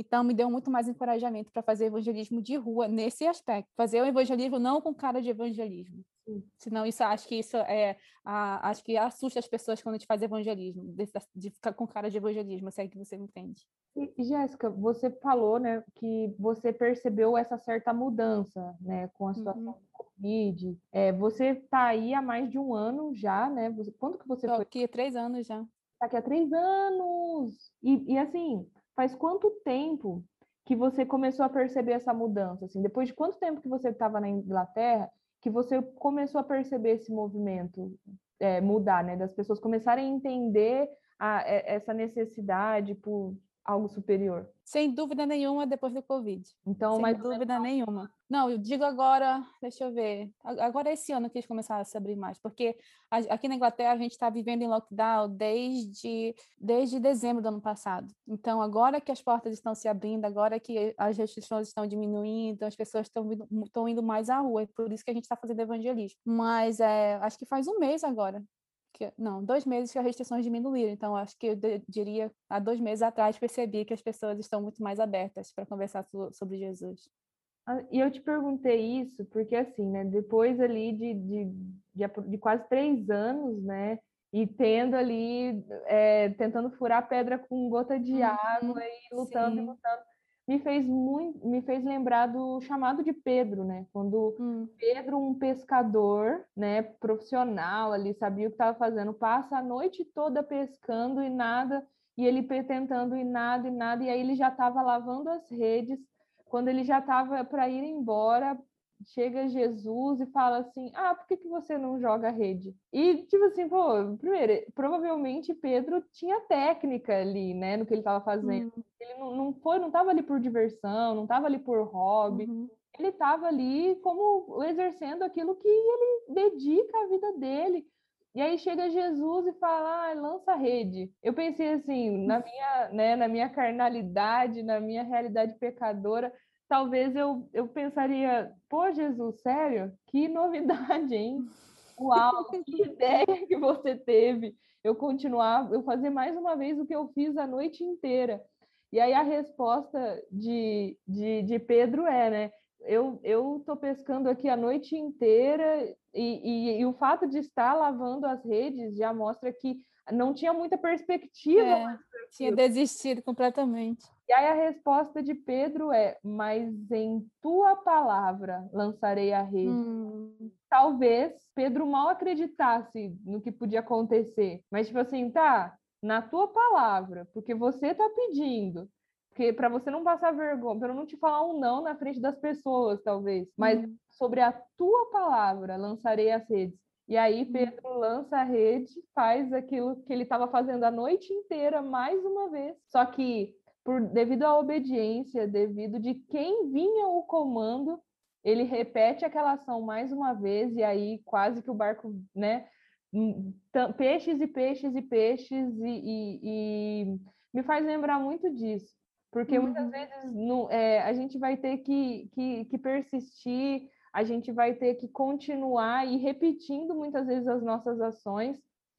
então, me deu muito mais encorajamento para fazer evangelismo de rua nesse aspecto. Fazer o evangelismo não com cara de evangelismo. Sim. Senão, isso acho que isso é. A, acho que assusta as pessoas quando a gente faz evangelismo, de, de ficar com cara de evangelismo, se é que você me entende. E, Jéssica, você falou né, que você percebeu essa certa mudança né, com a situação uhum. do Covid. É, você está aí há mais de um ano já, né? Você, quando que você Tô foi? aqui há três anos já. Está aqui há três anos! E, e assim, faz quanto tempo que você começou a perceber essa mudança? Assim, depois de quanto tempo que você estava na Inglaterra que você começou a perceber esse movimento é, mudar, né? Das pessoas começarem a entender a, é, essa necessidade por algo superior. Sem dúvida nenhuma depois do Covid. Então, Sem dúvida nenhuma. Não, eu digo agora, deixa eu ver. Agora é esse ano que eles começaram a se abrir mais, porque aqui na Inglaterra a gente está vivendo em lockdown desde, desde dezembro do ano passado. Então, agora que as portas estão se abrindo, agora que as restrições estão diminuindo, as pessoas estão indo, estão indo mais à rua, é por isso que a gente está fazendo evangelismo. Mas é, acho que faz um mês agora que, não, dois meses que as restrições diminuíram. Então, acho que eu diria, há dois meses atrás, percebi que as pessoas estão muito mais abertas para conversar sobre Jesus. Ah, e eu te perguntei isso porque, assim, né, depois ali de, de, de, de quase três anos, né, e tendo ali, é, tentando furar pedra com gota de uhum, água e lutando sim. e lutando, me fez muito, me fez lembrar do chamado de Pedro, né? Quando hum. Pedro, um pescador, né, profissional ali, sabia o que estava fazendo, passa a noite toda pescando e nada, e ele tentando e nada e nada, e aí ele já estava lavando as redes. Quando ele já estava para ir embora, chega Jesus e fala assim: Ah, por que, que você não joga rede? E, tipo assim, pô, primeiro, provavelmente Pedro tinha técnica ali, né, no que ele estava fazendo. Uhum. Ele não, não foi, não estava ali por diversão, não estava ali por hobby. Uhum. Ele estava ali como exercendo aquilo que ele dedica a vida dele. E aí chega Jesus e fala, ah, lança a rede. Eu pensei assim, na minha, né, na minha carnalidade, na minha realidade pecadora, talvez eu, eu pensaria, pô, Jesus, sério? Que novidade, hein? Uau, que ideia que você teve. Eu continuar, eu fazer mais uma vez o que eu fiz a noite inteira. E aí a resposta de, de, de Pedro é, né? Eu estou pescando aqui a noite inteira e, e, e, o fato de estar lavando as redes já mostra que não tinha muita perspectiva. É, tinha desistido completamente. E aí a resposta de Pedro é: Mas em tua palavra lançarei a rede. Hum. Talvez Pedro mal acreditasse no que podia acontecer, mas tipo assim, tá, na tua palavra, porque você tá pedindo. Porque para você não passar vergonha, para não te falar um não na frente das pessoas, talvez, mas hum. sobre a tua palavra lançarei as redes. E aí hum. Pedro lança a rede, faz aquilo que ele estava fazendo a noite inteira mais uma vez. Só que por devido à obediência, devido de quem vinha o comando, ele repete aquela ação mais uma vez e aí quase que o barco, né? Hum, peixes e peixes e peixes e, e, e me faz lembrar muito disso, porque uhum. muitas vezes no, é, a gente vai ter que, que, que persistir, a gente vai ter que continuar e repetindo muitas vezes as nossas ações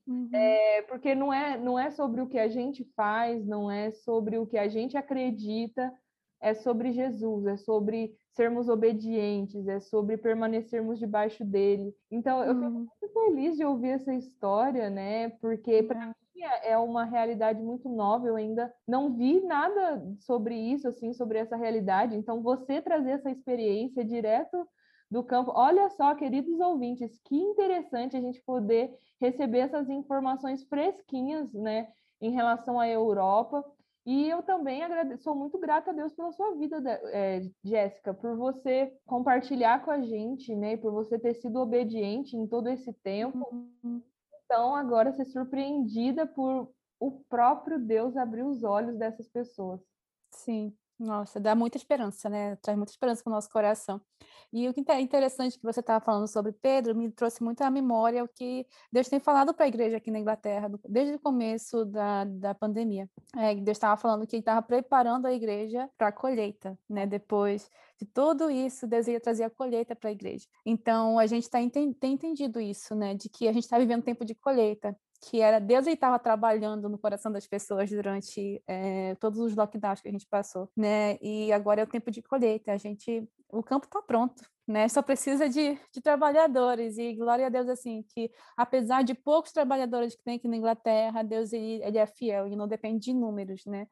Uhum. É, porque não é, não é sobre o que a gente faz, não é sobre o que a gente acredita, é sobre Jesus, é sobre sermos obedientes, é sobre permanecermos debaixo dele. Então, eu fico uhum. muito feliz de ouvir essa história, né? Porque para uhum. mim é, é uma realidade muito nova, eu ainda não vi nada sobre isso, assim, sobre essa realidade. Então, você trazer essa experiência direto do campo. Olha só, queridos ouvintes, que interessante a gente poder receber essas informações fresquinhas, né, em relação à Europa. E eu também agradeço, sou muito grata a Deus pela sua vida, é, Jéssica, por você compartilhar com a gente, né, por você ter sido obediente em todo esse tempo. Uhum. Então, agora ser surpreendida por o próprio Deus abrir os olhos dessas pessoas. Sim, Nossa, dá muita esperança, né? Traz muita esperança para o nosso coração. E o que é interessante que você estava falando sobre Pedro me trouxe muito à memória o que Deus tem falado para a igreja aqui na Inglaterra, desde o começo da, da pandemia. É, Deus estava falando que ele estava preparando a igreja para a colheita, né? Depois de tudo isso, Deus ia trazer a colheita para a igreja. Então, a gente tá, tem entendido isso, né? De que a gente está vivendo tempo de colheita que era Deus estava trabalhando no coração das pessoas durante é, todos os lockdowns que a gente passou, né? E agora é o tempo de colheita. A gente, o campo está pronto, né? Só precisa de, de, trabalhadores e glória a Deus assim que apesar de poucos trabalhadores que tem aqui na Inglaterra, Deus ele, ele é fiel e não depende de números, né?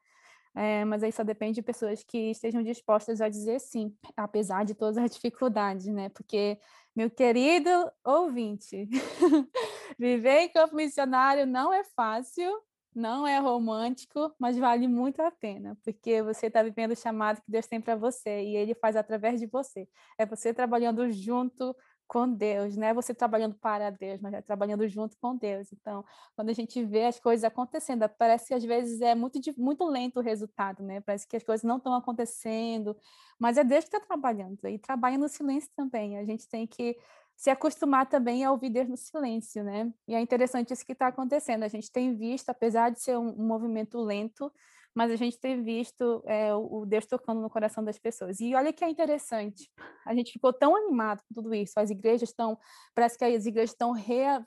É, mas aí só depende de pessoas que estejam dispostas a dizer sim, apesar de todas as dificuldades, né? Porque meu querido ouvinte, viver em campo missionário não é fácil, não é romântico, mas vale muito a pena, porque você está vivendo o chamado que Deus tem para você e Ele faz através de você. É você trabalhando junto com Deus, não é você trabalhando para Deus, mas é trabalhando junto com Deus. Então, quando a gente vê as coisas acontecendo, parece que às vezes é muito, muito lento o resultado, né? Parece que as coisas não estão acontecendo, mas é Deus que está trabalhando e trabalha no silêncio também. A gente tem que se acostumar também a ouvir Deus no silêncio, né? E é interessante isso que está acontecendo. A gente tem visto, apesar de ser um, um movimento lento, mas a gente tem visto é, o Deus tocando no coração das pessoas. E olha que é interessante, a gente ficou tão animado com tudo isso, as igrejas estão, parece que as igrejas estão,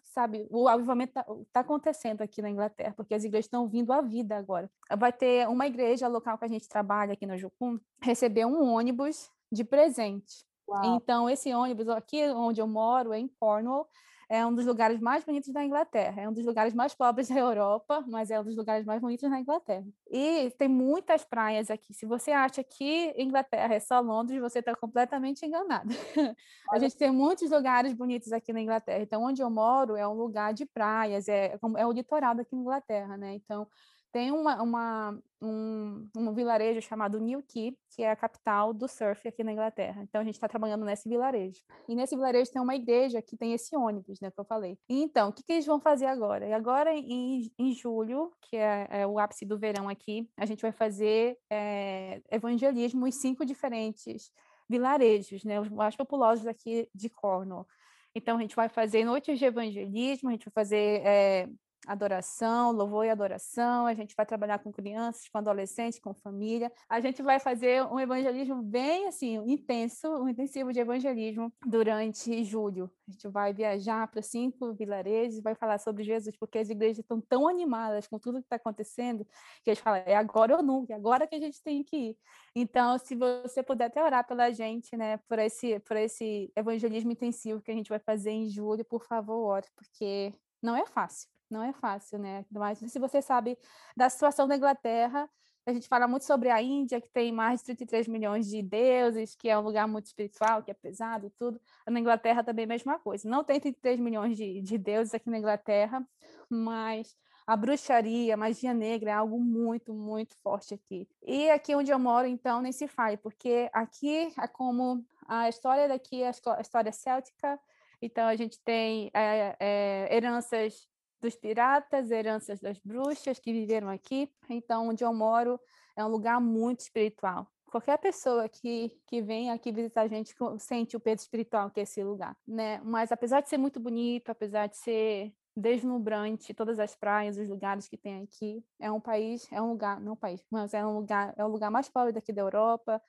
sabe, o avivamento está tá acontecendo aqui na Inglaterra, porque as igrejas estão vindo à vida agora. Vai ter uma igreja local que a gente trabalha aqui no Jucum, recebeu um ônibus de presente. Uau. Então, esse ônibus aqui onde eu moro, é em Cornwall, é um dos lugares mais bonitos da Inglaterra. É um dos lugares mais pobres da Europa, mas é um dos lugares mais bonitos da Inglaterra. E tem muitas praias aqui. Se você acha que Inglaterra é só Londres, você está completamente enganado. a gente tem muitos lugares bonitos aqui na Inglaterra. Então, onde eu moro é um lugar de praias, é, é o litoral daqui na Inglaterra, né? Então, tem uma, uma, um, um vilarejo chamado Newquay, que é a capital do surf aqui na Inglaterra. Então, a gente está trabalhando nesse vilarejo. E nesse vilarejo tem uma igreja que tem esse ônibus, né, que eu falei. Então, o que, que eles vão fazer agora? E agora, em, em julho, que é, é, o ápice do verão aqui, a gente vai fazer é, evangelismo em cinco diferentes vilarejos, né, os mais populosos aqui de Cornwall. Então, a gente vai fazer noites de evangelismo, a gente vai fazer é, adoração, louvor e adoração, a gente vai trabalhar com crianças, com adolescentes, com família. A gente vai fazer um evangelismo bem assim, intenso, um intensivo de evangelismo durante julho. A gente vai viajar para cinco vilarejos vai falar sobre Jesus, porque as igrejas estão tão animadas com tudo que está acontecendo, que eles falam, é agora ou nunca, é agora que a gente tem que ir. Então, se você puder até orar pela gente, né, por esse, por esse evangelismo intensivo que a gente vai fazer em julho, por favor, ore, porque não é fácil não é fácil, né? Mas se você sabe da situação da Inglaterra, a gente fala muito sobre a Índia, que tem mais de 33 milhões de deuses, que é um lugar muito espiritual, que é pesado tudo. Na Inglaterra também é a mesma coisa. Não tem 33 milhões de, de deuses aqui na Inglaterra, mas a bruxaria, a magia negra é algo muito, muito forte aqui. E aqui onde eu moro, então, nem se fale, porque aqui é como a história daqui é a história céltica, então a gente tem é, é, heranças dos piratas, heranças das bruxas que viveram aqui. Então, onde eu moro é um lugar muito espiritual. Qualquer pessoa que, que vem aqui visitar a gente sente o peso espiritual que é esse lugar, né? Mas apesar de ser muito bonito, apesar de ser deslumbrante, todas as praias, os lugares que tem aqui, é um país, é um lugar, não um país, mas é um lugar, é o lugar mais pobre daqui da Europa.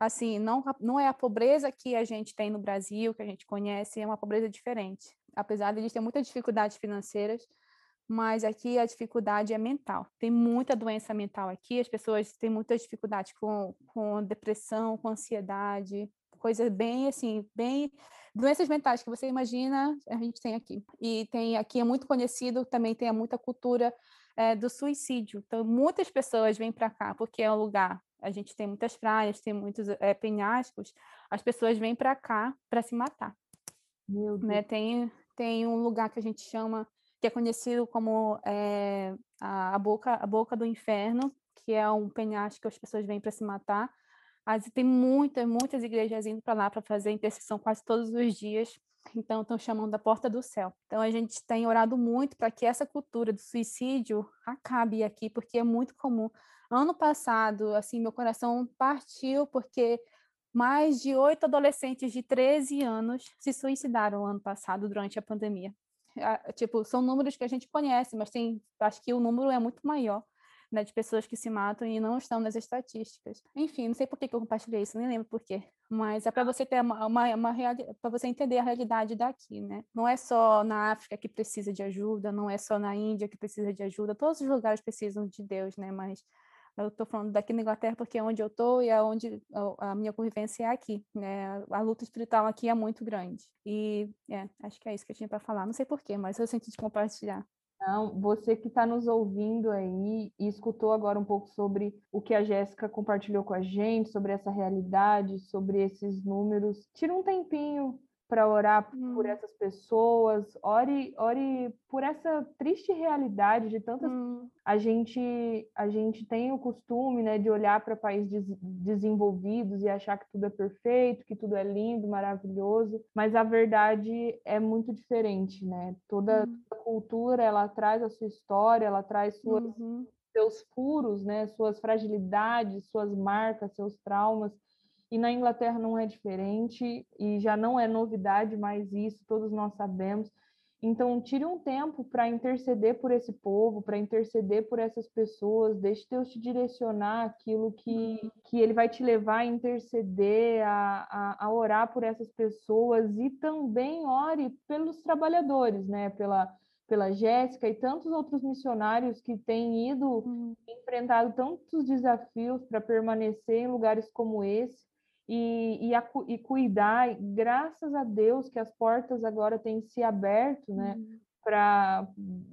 Assim, não, não é a pobreza que a gente tem no Brasil, que a gente conhece, é uma pobreza diferente apesar de eles terem muitas dificuldades financeiras, mas aqui a dificuldade é mental. Tem muita doença mental aqui, as pessoas têm muitas dificuldades com, com depressão, com ansiedade, coisas bem assim, bem doenças mentais que você imagina, a gente tem aqui. E tem aqui é muito conhecido, também tem muita cultura é, do suicídio. Então muitas pessoas vêm para cá porque é um lugar a gente tem muitas praias, tem muitos é, penhascos, as pessoas vêm para cá para se matar. Né? Tem, tem um lugar que a gente chama, que é conhecido como é, a, a, boca, a Boca do Inferno, que é um penhasco que as pessoas vêm para se matar. Mas tem muitas, muitas igrejas indo para lá para fazer intercessão quase todos os dias. então estão chamando da porta do céu. Então a gente tem orado muito para que essa cultura do suicídio acabe aqui, porque é muito comum. Ano passado, assim, meu coração partiu porque mais de oito adolescentes de 13 anos se suicidaram ano passado durante a pandemia. Tipo, são números que a gente conhece, mas tem, acho que o número é muito maior né, de pessoas que se matam e não estão nas estatísticas. Enfim, não sei por que, que eu compartilhei isso, nem lembro por quê, mas é para você ter uma, uma, uma para você entender a realidade daqui, né? Não é só na África que precisa de ajuda, não é só na Índia que precisa de ajuda, todos os lugares precisam de Deus, né? Mas eu estou falando daqui na Inglaterra porque é onde eu estou e é onde a minha convivência é aqui, né? A luta espiritual aqui é muito grande. E é, acho que é isso que eu tinha para falar. Não sei porquê, mas eu senti de compartilhar. Não, você que está nos ouvindo aí e escutou agora um pouco sobre o que a Jéssica compartilhou com a gente, sobre essa realidade, sobre esses números, tira um tempinho para orar hum. por essas pessoas, ore, ore por essa triste realidade de tantas hum. a gente a gente tem o costume, né, de olhar para países desenvolvidos e achar que tudo é perfeito, que tudo é lindo, maravilhoso, mas a verdade é muito diferente, né? Toda, hum. cultura ela traz a sua história, ela traz suas uhum. seus furos, né, suas fragilidades, suas marcas, seus traumas e na Inglaterra não é diferente, e já não é novidade mais isso, todos nós sabemos. Então, tire um tempo para interceder por esse povo, para interceder por essas pessoas, deixe Deus te direcionar aquilo que, uhum. que Ele vai te levar a interceder, a, a, a orar por essas pessoas e também ore pelos trabalhadores, né? Pela, pela Jéssica e tantos outros missionários que têm ido uhum. enfrentado tantos desafios para permanecer em lugares como esse e, e, a, e cuidar, graças a Deus que as portas agora têm se aberto, né? Uhum. Para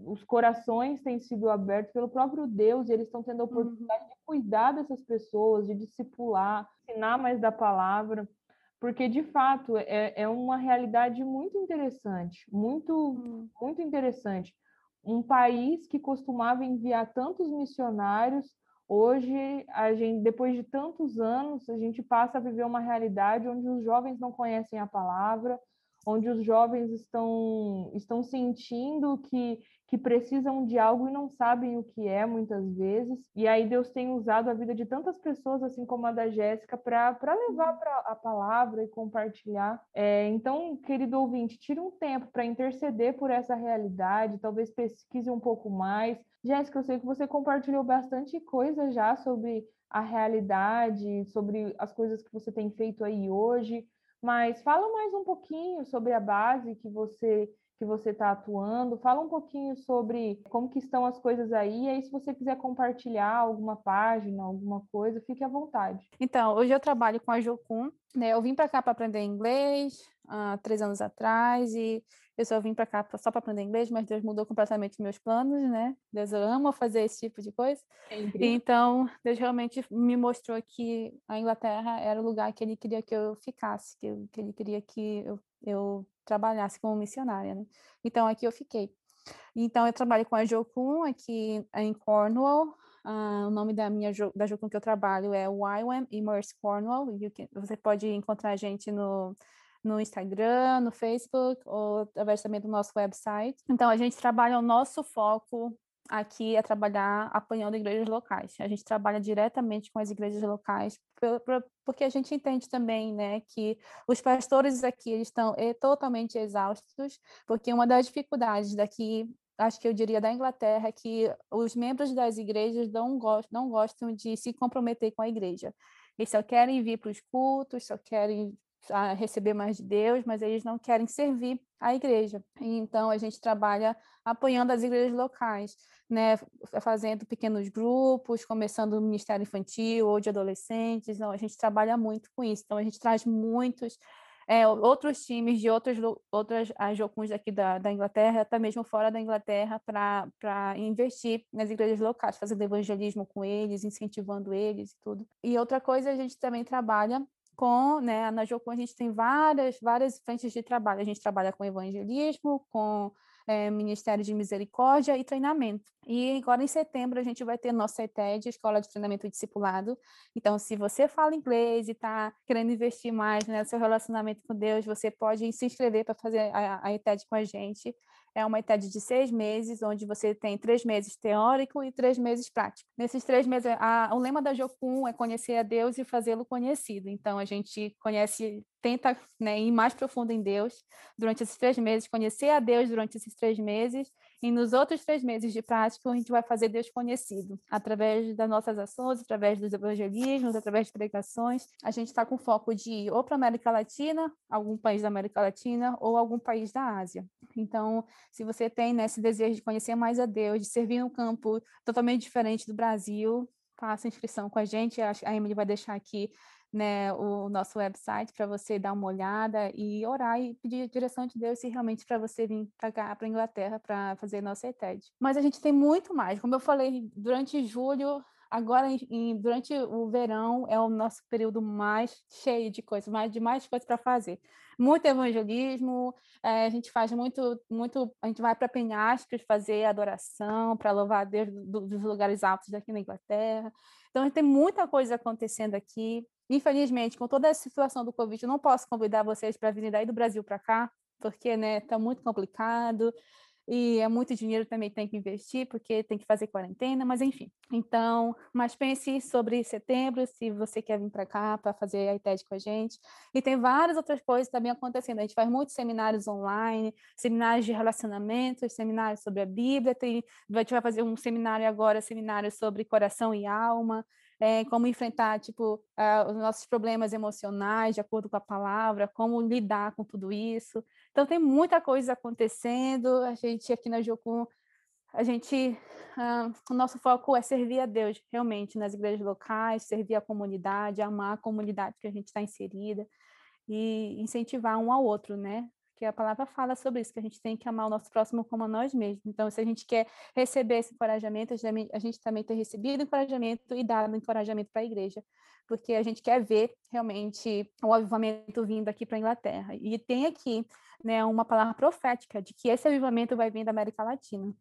os corações têm sido abertos pelo próprio Deus, e eles estão tendo a oportunidade uhum. de cuidar dessas pessoas, de discipular, ensinar mais da palavra, porque de fato é, é uma realidade muito interessante, muito, uhum. muito interessante. Um país que costumava enviar tantos missionários Hoje, a gente, depois de tantos anos, a gente passa a viver uma realidade onde os jovens não conhecem a palavra, onde os jovens estão, estão sentindo que, que precisam de algo e não sabem o que é, muitas vezes. E aí Deus tem usado a vida de tantas pessoas, assim como a da Jéssica, para levar para a palavra e compartilhar. É, então, querido ouvinte, tire um tempo para interceder por essa realidade, talvez pesquise um pouco mais. Jéssica, eu sei que você compartilhou bastante coisa já sobre a realidade, sobre as coisas que você tem feito aí hoje. Mas fala mais um pouquinho sobre a base que você que você está atuando, fala um pouquinho sobre como que estão as coisas aí, e aí se você quiser compartilhar alguma página, alguma coisa, fique à vontade. Então, hoje eu trabalho com a Jocum, né? Eu vim para cá para aprender inglês há três anos atrás e eu só vim para cá só para aprender inglês, mas Deus mudou completamente meus planos, né? Deus ama fazer esse tipo de coisa. É então, Deus realmente me mostrou que a Inglaterra era o lugar que Ele queria que eu ficasse, que Ele queria que eu, eu trabalhasse como missionária, né? Então, aqui eu fiquei. Então, eu trabalho com a Jocum aqui em Cornwall. Uh, o nome da minha da Jocum que eu trabalho é YWAM Immerse Cornwall. Can, você pode encontrar a gente no no Instagram, no Facebook ou através também do nosso website. Então, a gente trabalha o nosso foco aqui é trabalhar apoiando igrejas locais. A gente trabalha diretamente com as igrejas locais, porque a gente entende também, né, que os pastores aqui eles estão eh, totalmente exaustos, porque uma das dificuldades daqui acho que eu diria da Inglaterra, é que os membros das igrejas não gostam, não gostam de se comprometer com a igreja. Eles só querem vir para os cultos, só querem a receber mais de Deus, mas eles não querem servir a igreja. Então a gente trabalha apoiando as igrejas locais, né, fazendo pequenos grupos, começando o ministério infantil ou de adolescentes. Então a gente trabalha muito com isso. Então a gente traz muitos é, outros times de outros, outras jocuns aqui da, da Inglaterra, até mesmo fora da Inglaterra, para investir nas igrejas locais, fazendo evangelismo com eles, incentivando eles e tudo. E outra coisa, a gente também trabalha com, né, na Jocum a gente tem várias, várias frentes de trabalho. A gente trabalha com evangelismo, com é, Ministério de Misericórdia e Treinamento. E agora em setembro a gente vai ter nossa ETED, Escola de Treinamento e Discipulado. Então, se você fala inglês e está querendo investir mais né, no seu relacionamento com Deus, você pode se inscrever para fazer a, a ETED com a gente é uma ETED de seis meses, onde você tem três meses teórico e três meses prático. Nesses três meses, a, o lema da Jocum é conhecer a Deus e fazê-lo conhecido. Então, a gente conhece tenta né, ir mais profundo em Deus durante esses três meses, conhecer a Deus durante esses três meses, e nos outros três meses de prática, a gente vai fazer Deus conhecido, através das nossas ações, através dos evangelismos, através de pregações. A gente está com foco de ir ou para a América Latina, algum país da América Latina, ou algum país da Ásia. Então, se você tem né, esse desejo de conhecer mais a Deus, de servir num campo totalmente diferente do Brasil, faça inscrição com a gente. A Emily vai deixar aqui né, o nosso website para você dar uma olhada e orar e pedir a direção de Deus se realmente para você vir para cá, para Inglaterra, para fazer nossa ETED. Mas a gente tem muito mais. Como eu falei, durante julho agora em, durante o verão é o nosso período mais cheio de coisas, mais de mais coisas para fazer. Muito evangelismo, é, a gente faz muito, muito, a gente vai para Penhascos fazer adoração, para louvar a Deus do, dos lugares altos daqui na Inglaterra. Então, a gente tem muita coisa acontecendo aqui. Infelizmente, com toda a situação do Covid, eu não posso convidar vocês para virem daí do Brasil para cá, porque né, está muito complicado e é muito dinheiro também tem que investir, porque tem que fazer quarentena, mas enfim. Então, mas pense sobre setembro, se você quer vir para cá para fazer a ITED com a gente. E tem várias outras coisas também acontecendo. A gente faz muitos seminários online, seminários de relacionamento, seminários sobre a Bíblia. Tem, a gente vai fazer um seminário agora, seminário sobre coração e alma é, como enfrentar tipo uh, os nossos problemas emocionais de acordo com a palavra, como lidar com tudo isso. Então tem muita coisa acontecendo. A gente aqui na Jocum, a gente uh, o nosso foco é servir a Deus realmente nas igrejas locais, servir a comunidade, amar a comunidade que a gente está inserida e incentivar um ao outro, né? Que a palavra fala sobre isso, que a gente tem que amar o nosso próximo como a nós mesmos. Então, se a gente quer receber esse encorajamento, a gente também tem recebido encorajamento e dado encorajamento para a igreja, porque a gente quer ver realmente o avivamento vindo aqui para a Inglaterra. E tem aqui né, uma palavra profética de que esse avivamento vai vir da América Latina.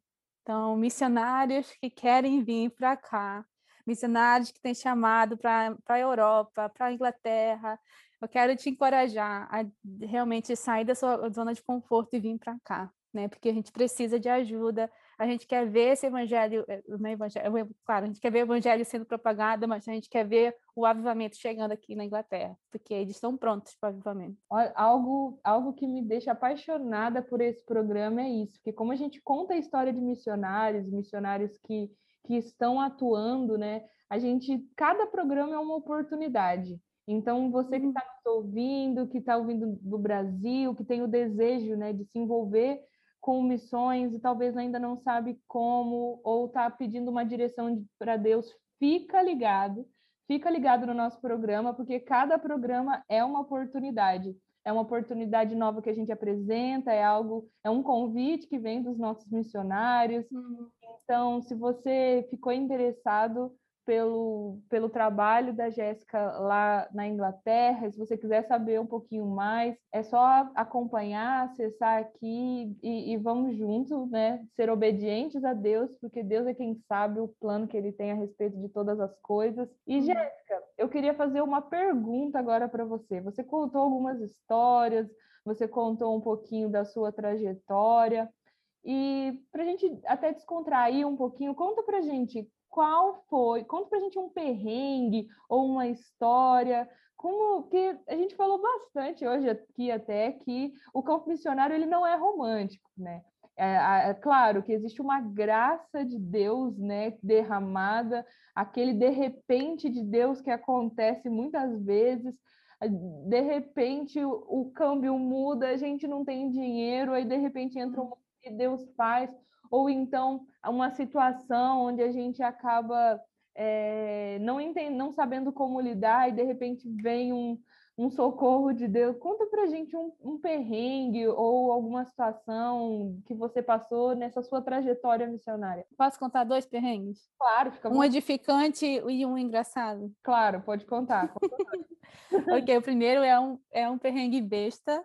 Então, missionários que querem vir para cá, missionários que têm chamado para a Europa, para a Inglaterra, eu quero te encorajar a realmente sair da sua zona de conforto e vir para cá, né? Porque a gente precisa de ajuda, a gente quer ver esse evangelho, eh, não é evangelho, é claro, a gente quer ver o evangelho sendo propagado, mas a gente quer ver o avivamento chegando aqui na Inglaterra, porque eles estão prontos para o avivamento. Algo, algo que me deixa apaixonada por esse programa é isso, porque como a gente conta a história de missionários, missionários que, que estão atuando, né? A gente, cada programa é uma oportunidade. Então, você que está uhum. nos ouvindo, que está ouvindo do Brasil, que tem o desejo né, de se envolver com missões e talvez ainda não sabe como, ou está pedindo uma direção para Deus, fica ligado, fica ligado no nosso programa, porque cada programa é uma oportunidade. É uma oportunidade nova que a gente apresenta, é algo, é um convite que vem dos nossos missionários. Uhum. Então, se você ficou interessado, pelo, pelo trabalho da Jéssica lá na Inglaterra. Se você quiser saber um pouquinho mais, é só acompanhar, acessar aqui e, e vamos juntos, né? Ser obedientes a Deus, porque Deus é quem sabe o plano que Ele tem a respeito de todas as coisas. E, uhum. Jéssica, eu queria fazer uma pergunta agora para você. Você contou algumas histórias, você contou um pouquinho da sua trajetória. E para a gente até descontrair um pouquinho, conta para gente qual foi, conta pra gente um perrengue ou uma história, como que a gente falou bastante hoje aqui até que o campo missionário ele não é romântico, né? É, é, claro que existe uma graça de Deus, né, derramada, aquele de repente de Deus que acontece muitas vezes. De repente o, o câmbio muda, a gente não tem dinheiro, aí de repente entra um que Deus faz ou então uma situação onde a gente acaba é, não, entend, não sabendo como lidar e de repente vem um, um socorro de Deus. Conta pra gente um, um, perrengue ou alguma situação que você passou nessa sua trajetória missionária. Posso contar dois perrengues? Claro, fica Um bom. edificante e um engraçado. Claro, pode contar. ok, o primeiro é um, é um perrengue besta,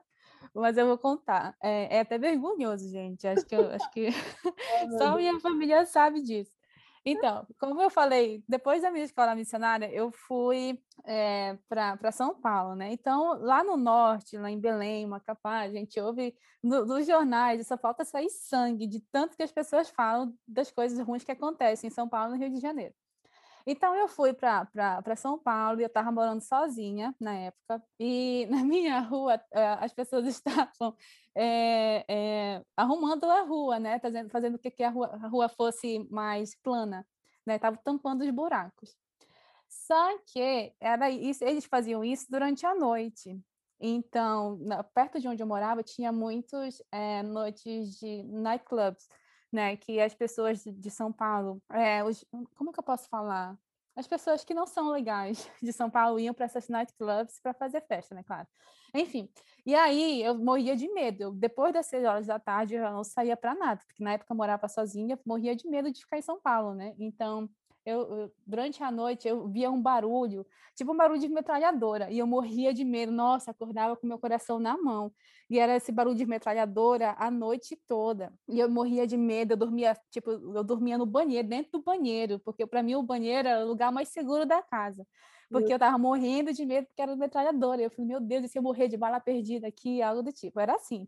mas eu vou contar. É, é até vergonhoso, gente. Acho que, eu, acho que oh, só minha família sabe disso. Então, como eu falei, depois da minha escola missionária, eu fui é, para São Paulo, né? Então, lá no norte, lá em Belém, Macapá, a gente ouve no, nos jornais, só falta sair sangue de tanto que as pessoas falam das coisas ruins que acontecem em São Paulo e no Rio de Janeiro. Então eu fui para São Paulo e eu estava morando sozinha na época. E na minha rua eh, as pessoas estavam é, é, arrumando a rua, né? Fazendo, fazendo com que a rua, a rua fosse mais plana, né? Estavam tampando os buracos. Só que era isso, eles faziam isso durante a noite. Então, perto de onde eu morava, tinha muitos é, noites de nightclubs né? Que as pessoas de São Paulo, é, os, como que eu posso falar? As pessoas que não são legais de São Paulo iam para essas nightclubs para fazer festa, né? Claro. Enfim, e aí eu morria de medo. Eu, depois das seis horas da tarde eu não saía para nada, porque na época eu morava sozinha, morria de medo de ficar em São Paulo, né? Então eu, durante a noite eu via um barulho, tipo um barulho de metralhadora, e eu morria de medo. Nossa, acordava com meu coração na mão. E era esse barulho de metralhadora a noite toda. E eu morria de medo, eu dormia, tipo, eu dormia no banheiro, dentro do banheiro, porque para mim o banheiro era o lugar mais seguro da casa. Porque eu tava morrendo de medo porque era metralhadora. Eu falei, meu Deus, e se eu morrer de bala perdida aqui, algo do tipo. Era assim.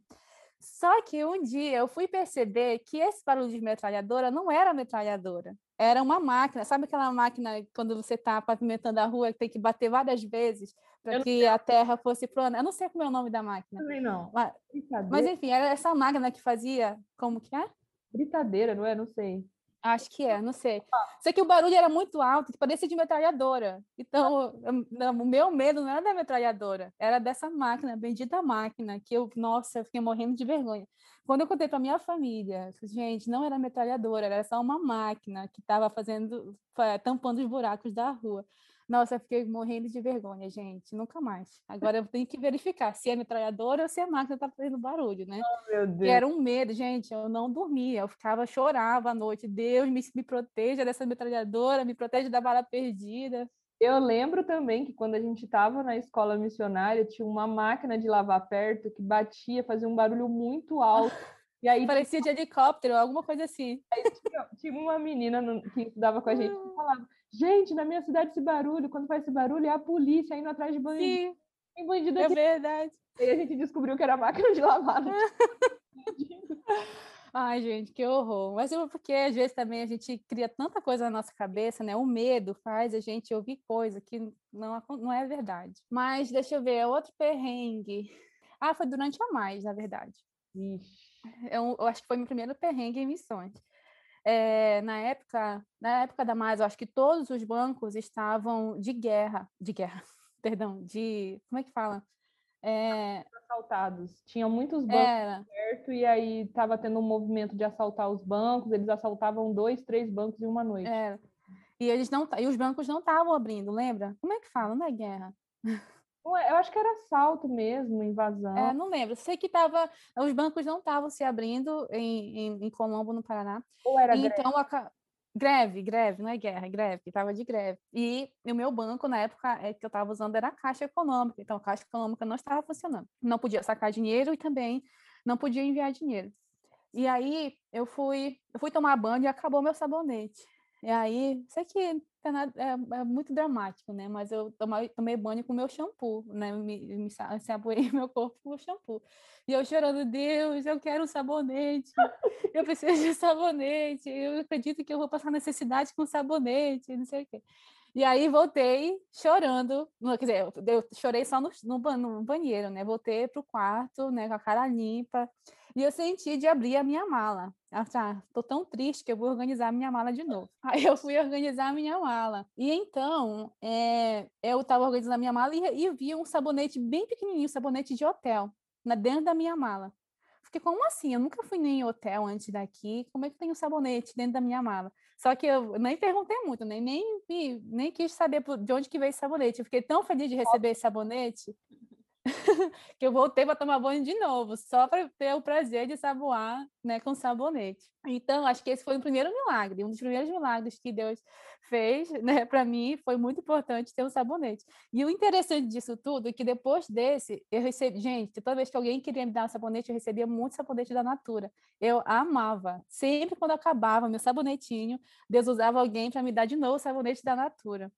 Só que um dia eu fui perceber que esse barulho de metralhadora não era metralhadora, era uma máquina. Sabe aquela máquina quando você está pavimentando a rua que tem que bater várias vezes para que a terra fosse plana? Eu não sei como é o nome da máquina. Também não. Mas, mas enfim, era essa máquina que fazia. Como que é? Britadeira, não é? Não sei. Acho que é, não sei. Sei que o barulho era muito alto, que parecia de metralhadora. Então, o meu medo não era da metralhadora, era dessa máquina, bendita máquina, que eu, nossa, eu fiquei morrendo de vergonha. Quando eu contei para minha família, gente, não era metralhadora, era só uma máquina que estava fazendo, tampando os buracos da rua. Nossa, eu fiquei morrendo de vergonha, gente. Nunca mais. Agora eu tenho que verificar se é metralhadora ou se a máquina está fazendo barulho, né? Oh, era um medo, gente. Eu não dormia. Eu ficava, chorava à noite. Deus me, me proteja dessa metralhadora, me proteja da bala perdida. Eu lembro também que quando a gente estava na escola missionária, tinha uma máquina de lavar perto que batia, fazia um barulho muito alto. E aí Parecia de helicóptero, alguma coisa assim. Aí tinha, tinha uma menina no, que estudava com a gente que falava: Gente, na minha cidade esse barulho, quando faz esse barulho, é a polícia indo atrás de bandido. Sim, Tem bandido é aqui. É verdade. E a gente descobriu que era máquina de lavar. Né? Ai, gente, que horror. Mas eu, porque às vezes também a gente cria tanta coisa na nossa cabeça, né? O medo faz a gente ouvir coisa que não, não é verdade. Mas deixa eu ver, outro perrengue. Ah, foi durante a mais, na verdade. Ixi. Eu, eu acho que foi meu primeiro perrengue em missões. É, na época, na época da Mais, eu acho que todos os bancos estavam de guerra, de guerra, perdão, de como é que fala? É... Assaltados. Tinha muitos bancos Era. perto e aí estava tendo um movimento de assaltar os bancos. Eles assaltavam dois, três bancos em uma noite. Era. E eles não, e os bancos não estavam abrindo, lembra? Como é que fala? Não é guerra. Eu acho que era assalto mesmo, invasão. É, não lembro. Sei que tava, os bancos não estavam se abrindo em, em, em, Colombo, no Paraná. Ou era e greve? Então, a, greve, greve, não é guerra, é greve, estava de greve. E o meu banco, na época é, que eu estava usando, era a Caixa Econômica. Então, a Caixa Econômica não estava funcionando. Não podia sacar dinheiro e também não podia enviar dinheiro. E aí, eu fui, eu fui tomar banho e acabou meu sabonete. E aí, sei que é, é, muito dramático, né? Mas eu tomei, tomei banho com meu shampoo, né? Me, me meu corpo com o shampoo. E eu chorando, Deus, eu quero um sabonete, eu preciso de sabonete, eu acredito que eu vou passar necessidade com sabonete, não sei o quê. E aí voltei chorando, quer dizer, eu chorei só no, no, no banheiro, né? Voltei pro quarto, né, com a cara limpa. E eu senti de abrir a minha mala. Ah, tá, tô tão triste que eu vou organizar a minha mala de novo. Aí eu fui organizar a minha mala. E então, é, eu estava organizando a minha mala e, e vi um sabonete bem pequenininho, sabonete de hotel, na dentro da minha mala. Fiquei, como assim? Eu nunca fui nem em hotel antes daqui. Como é que tem um sabonete dentro da minha mala? Só que eu nem perguntei muito, nem, nem, nem quis saber de onde que veio esse sabonete. Eu fiquei tão feliz de receber esse sabonete que eu voltei para tomar banho de novo, só para ter o prazer de saboar, né, com sabonete. Então, acho que esse foi o primeiro milagre, um dos primeiros milagres que Deus fez, né, para mim, foi muito importante ter um sabonete. E o interessante disso tudo é que depois desse, eu recebi, gente, toda vez que alguém queria me dar um sabonete, eu recebia muito sabonete da Natura. Eu amava. Sempre quando acabava meu sabonetinho, Deus usava alguém para me dar de novo o sabonete da Natura.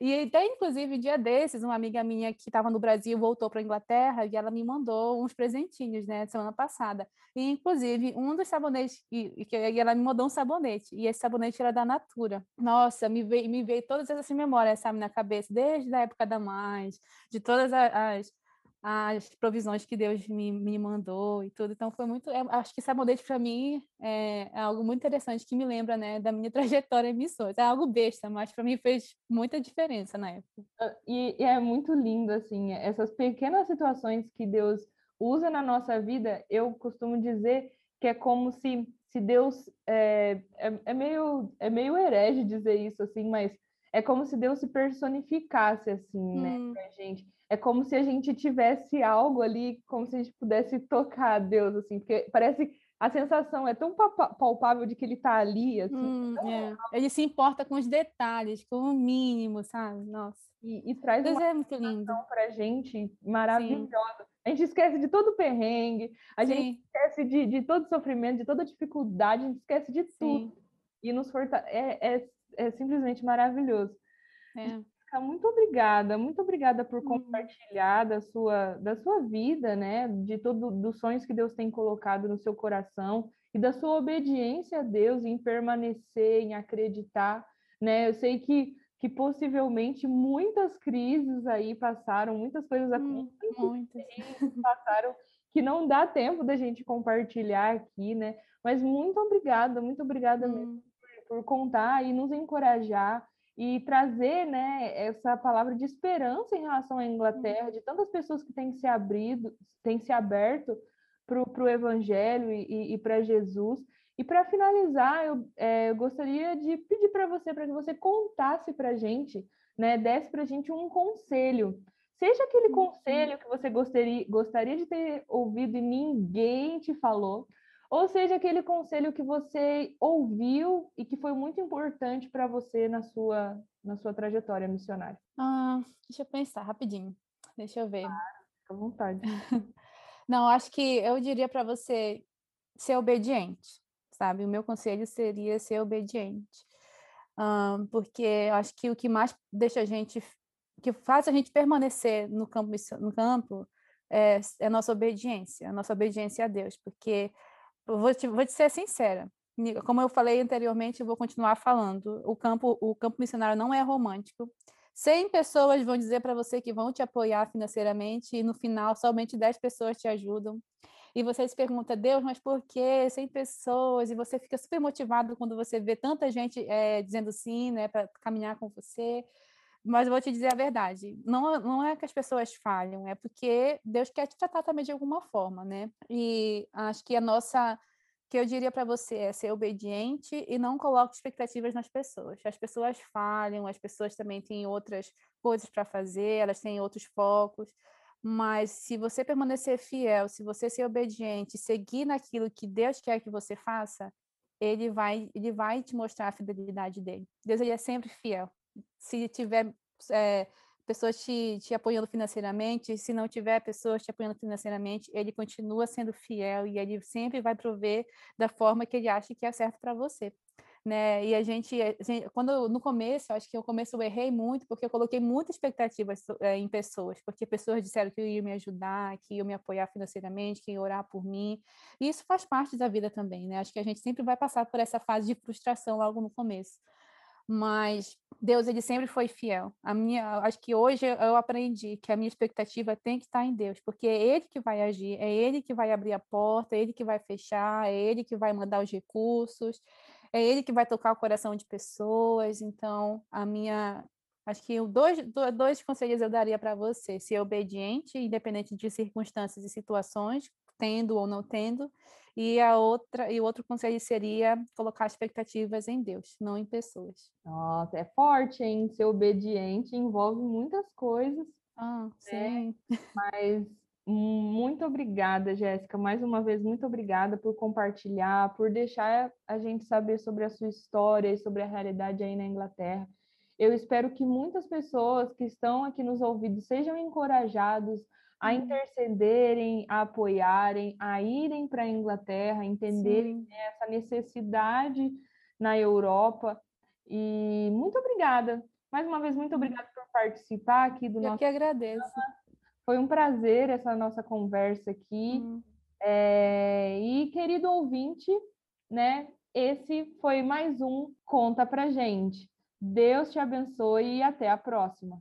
E até, inclusive, dia desses, uma amiga minha que estava no Brasil voltou para a Inglaterra e ela me mandou uns presentinhos, né, semana passada. E, inclusive, um dos sabonetes, e, e ela me mandou um sabonete, e esse sabonete era da Natura. Nossa, me veio, me veio todas essas memórias, sabe, na cabeça, desde a época da mãe, de todas as, as provisões que Deus me, me mandou e tudo. Então foi muito, é, acho que sabonete para mim é, é, algo muito interessante que me lembra, né, da minha trajetória em missões. É algo besta, mas para mim fez muita diferença na época. Ah, e, e, é muito lindo assim, essas pequenas situações que Deus usa na nossa vida. Eu costumo dizer que é como se se Deus é, é, é meio é meio herege dizer isso assim, mas é como se Deus se personificasse assim, né, hum. pra gente é como se a gente tivesse algo ali, como se a gente pudesse tocar Deus, assim, porque parece a sensação é tão palpável de que ele está ali, assim. Hum, é. Ele se importa com os detalhes, com o mínimo, sabe? Nossa. E, e traz Deus uma é muito lindo para gente maravilhosa. Sim. A gente esquece de todo o perrengue, a Sim. gente esquece de, de todo o sofrimento, de toda a dificuldade, a gente esquece de tudo. Sim. E nos fortale... é, é, é simplesmente maravilhoso. É muito obrigada, muito obrigada por uhum. compartilhar da sua, da sua vida, né? De todos dos sonhos que Deus tem colocado no seu coração e da sua obediência a Deus em permanecer, em acreditar, né? Eu sei que que possivelmente muitas crises aí passaram, muitas coisas hum, muitas passaram que não dá tempo da gente compartilhar aqui, né? Mas muito obrigada, muito obrigada hum. mesmo por, por contar e nos encorajar e trazer né, essa palavra de esperança em relação à Inglaterra, de tantas pessoas que têm se abrido, têm se aberto para o Evangelho e, e para Jesus. E para finalizar, eu, é, eu, gostaria de pedir para você, para que você contasse para a gente, né, desse para a gente um conselho. Seja aquele uhum. conselho que você gostaria, gostaria de ter ouvido e ninguém te falou, ou seja, aquele conselho que você ouviu e que foi muito importante para você na sua, na sua trajetória missionária. Ah, deixa eu pensar rapidinho. Deixa eu ver. Ah, fica à vontade. Não, acho que eu diria para você ser obediente, sabe? O meu conselho seria ser obediente. Um, porque acho que o que mais deixa a gente, que faz a gente permanecer no campo, no campo é, é a nossa obediência, a nossa obediência a Deus, porque vou te, vou te ser sincera. Como eu falei anteriormente, eu vou continuar falando. O campo, o campo missionário não é romântico. 100 pessoas vão dizer para você que vão te apoiar financeiramente e no final somente 10 pessoas te ajudam. E você se pergunta, Deus, mas por que 100 pessoas? E você fica super motivado quando você vê tanta gente é, dizendo sim, né, para caminhar com você. Mas eu vou te dizer a verdade, não, não é que as pessoas falham, é porque Deus quer te tratar também de alguma forma, né? E acho que a nossa, que eu diria para você é ser obediente e não coloque expectativas nas pessoas. As pessoas falham, as pessoas também têm outras coisas para fazer, elas têm outros focos, mas se você permanecer fiel, se você ser obediente, seguir naquilo que Deus quer que você faça, ele vai, ele vai te mostrar a fidelidade dele. Deus ele é sempre fiel se tiver é, pessoas te, te apoiando financeiramente, se não tiver pessoas te apoiando financeiramente, ele continua sendo fiel e ele sempre vai prover da forma que ele acha que é certo para você. Né? E a gente, quando no começo, acho que no começo eu errei muito, porque eu coloquei muitas expectativas é, em pessoas, porque pessoas disseram que iam me ajudar, que iam me apoiar financeiramente, que iam orar por mim. E isso faz parte da vida também, né? Acho que a gente sempre vai passar por essa fase de frustração logo no começo mas Deus ele sempre foi fiel. A minha, acho que hoje eu aprendi que a minha expectativa tem que estar em Deus, porque é Ele que vai agir, é Ele que vai abrir a porta, é Ele que vai fechar, é Ele que vai mandar os recursos, é Ele que vai tocar o coração de pessoas. Então, a minha, acho que dois, dois conselhos eu daria para você: ser obediente, independente de circunstâncias e situações, tendo ou não tendo, e a outra e o outro conselho seria colocar expectativas em Deus, não em pessoas. Nossa, é forte, hein? Ser obediente envolve muitas coisas. Ah, né? sim. Mas Muito obrigada, Jéssica. Mais uma vez, muito obrigada por compartilhar, por deixar a gente saber sobre a sua história e sobre a realidade aí na Inglaterra. Eu espero que muitas pessoas que estão aqui nos ouvidos sejam encorajados a uhum. intercederem, a apoiarem, a irem para a Inglaterra, entenderem Sim. essa necessidade na Europa. E muito obrigada. Mais uma vez, muito obrigada por participar aqui do Eu nosso. Eu que agradeço. Programa. Foi um prazer essa nossa conversa aqui. Hum. É... E, querido ouvinte, né? Esse foi mais um Conta Pra Gente. Deus te abençoe e até a próxima.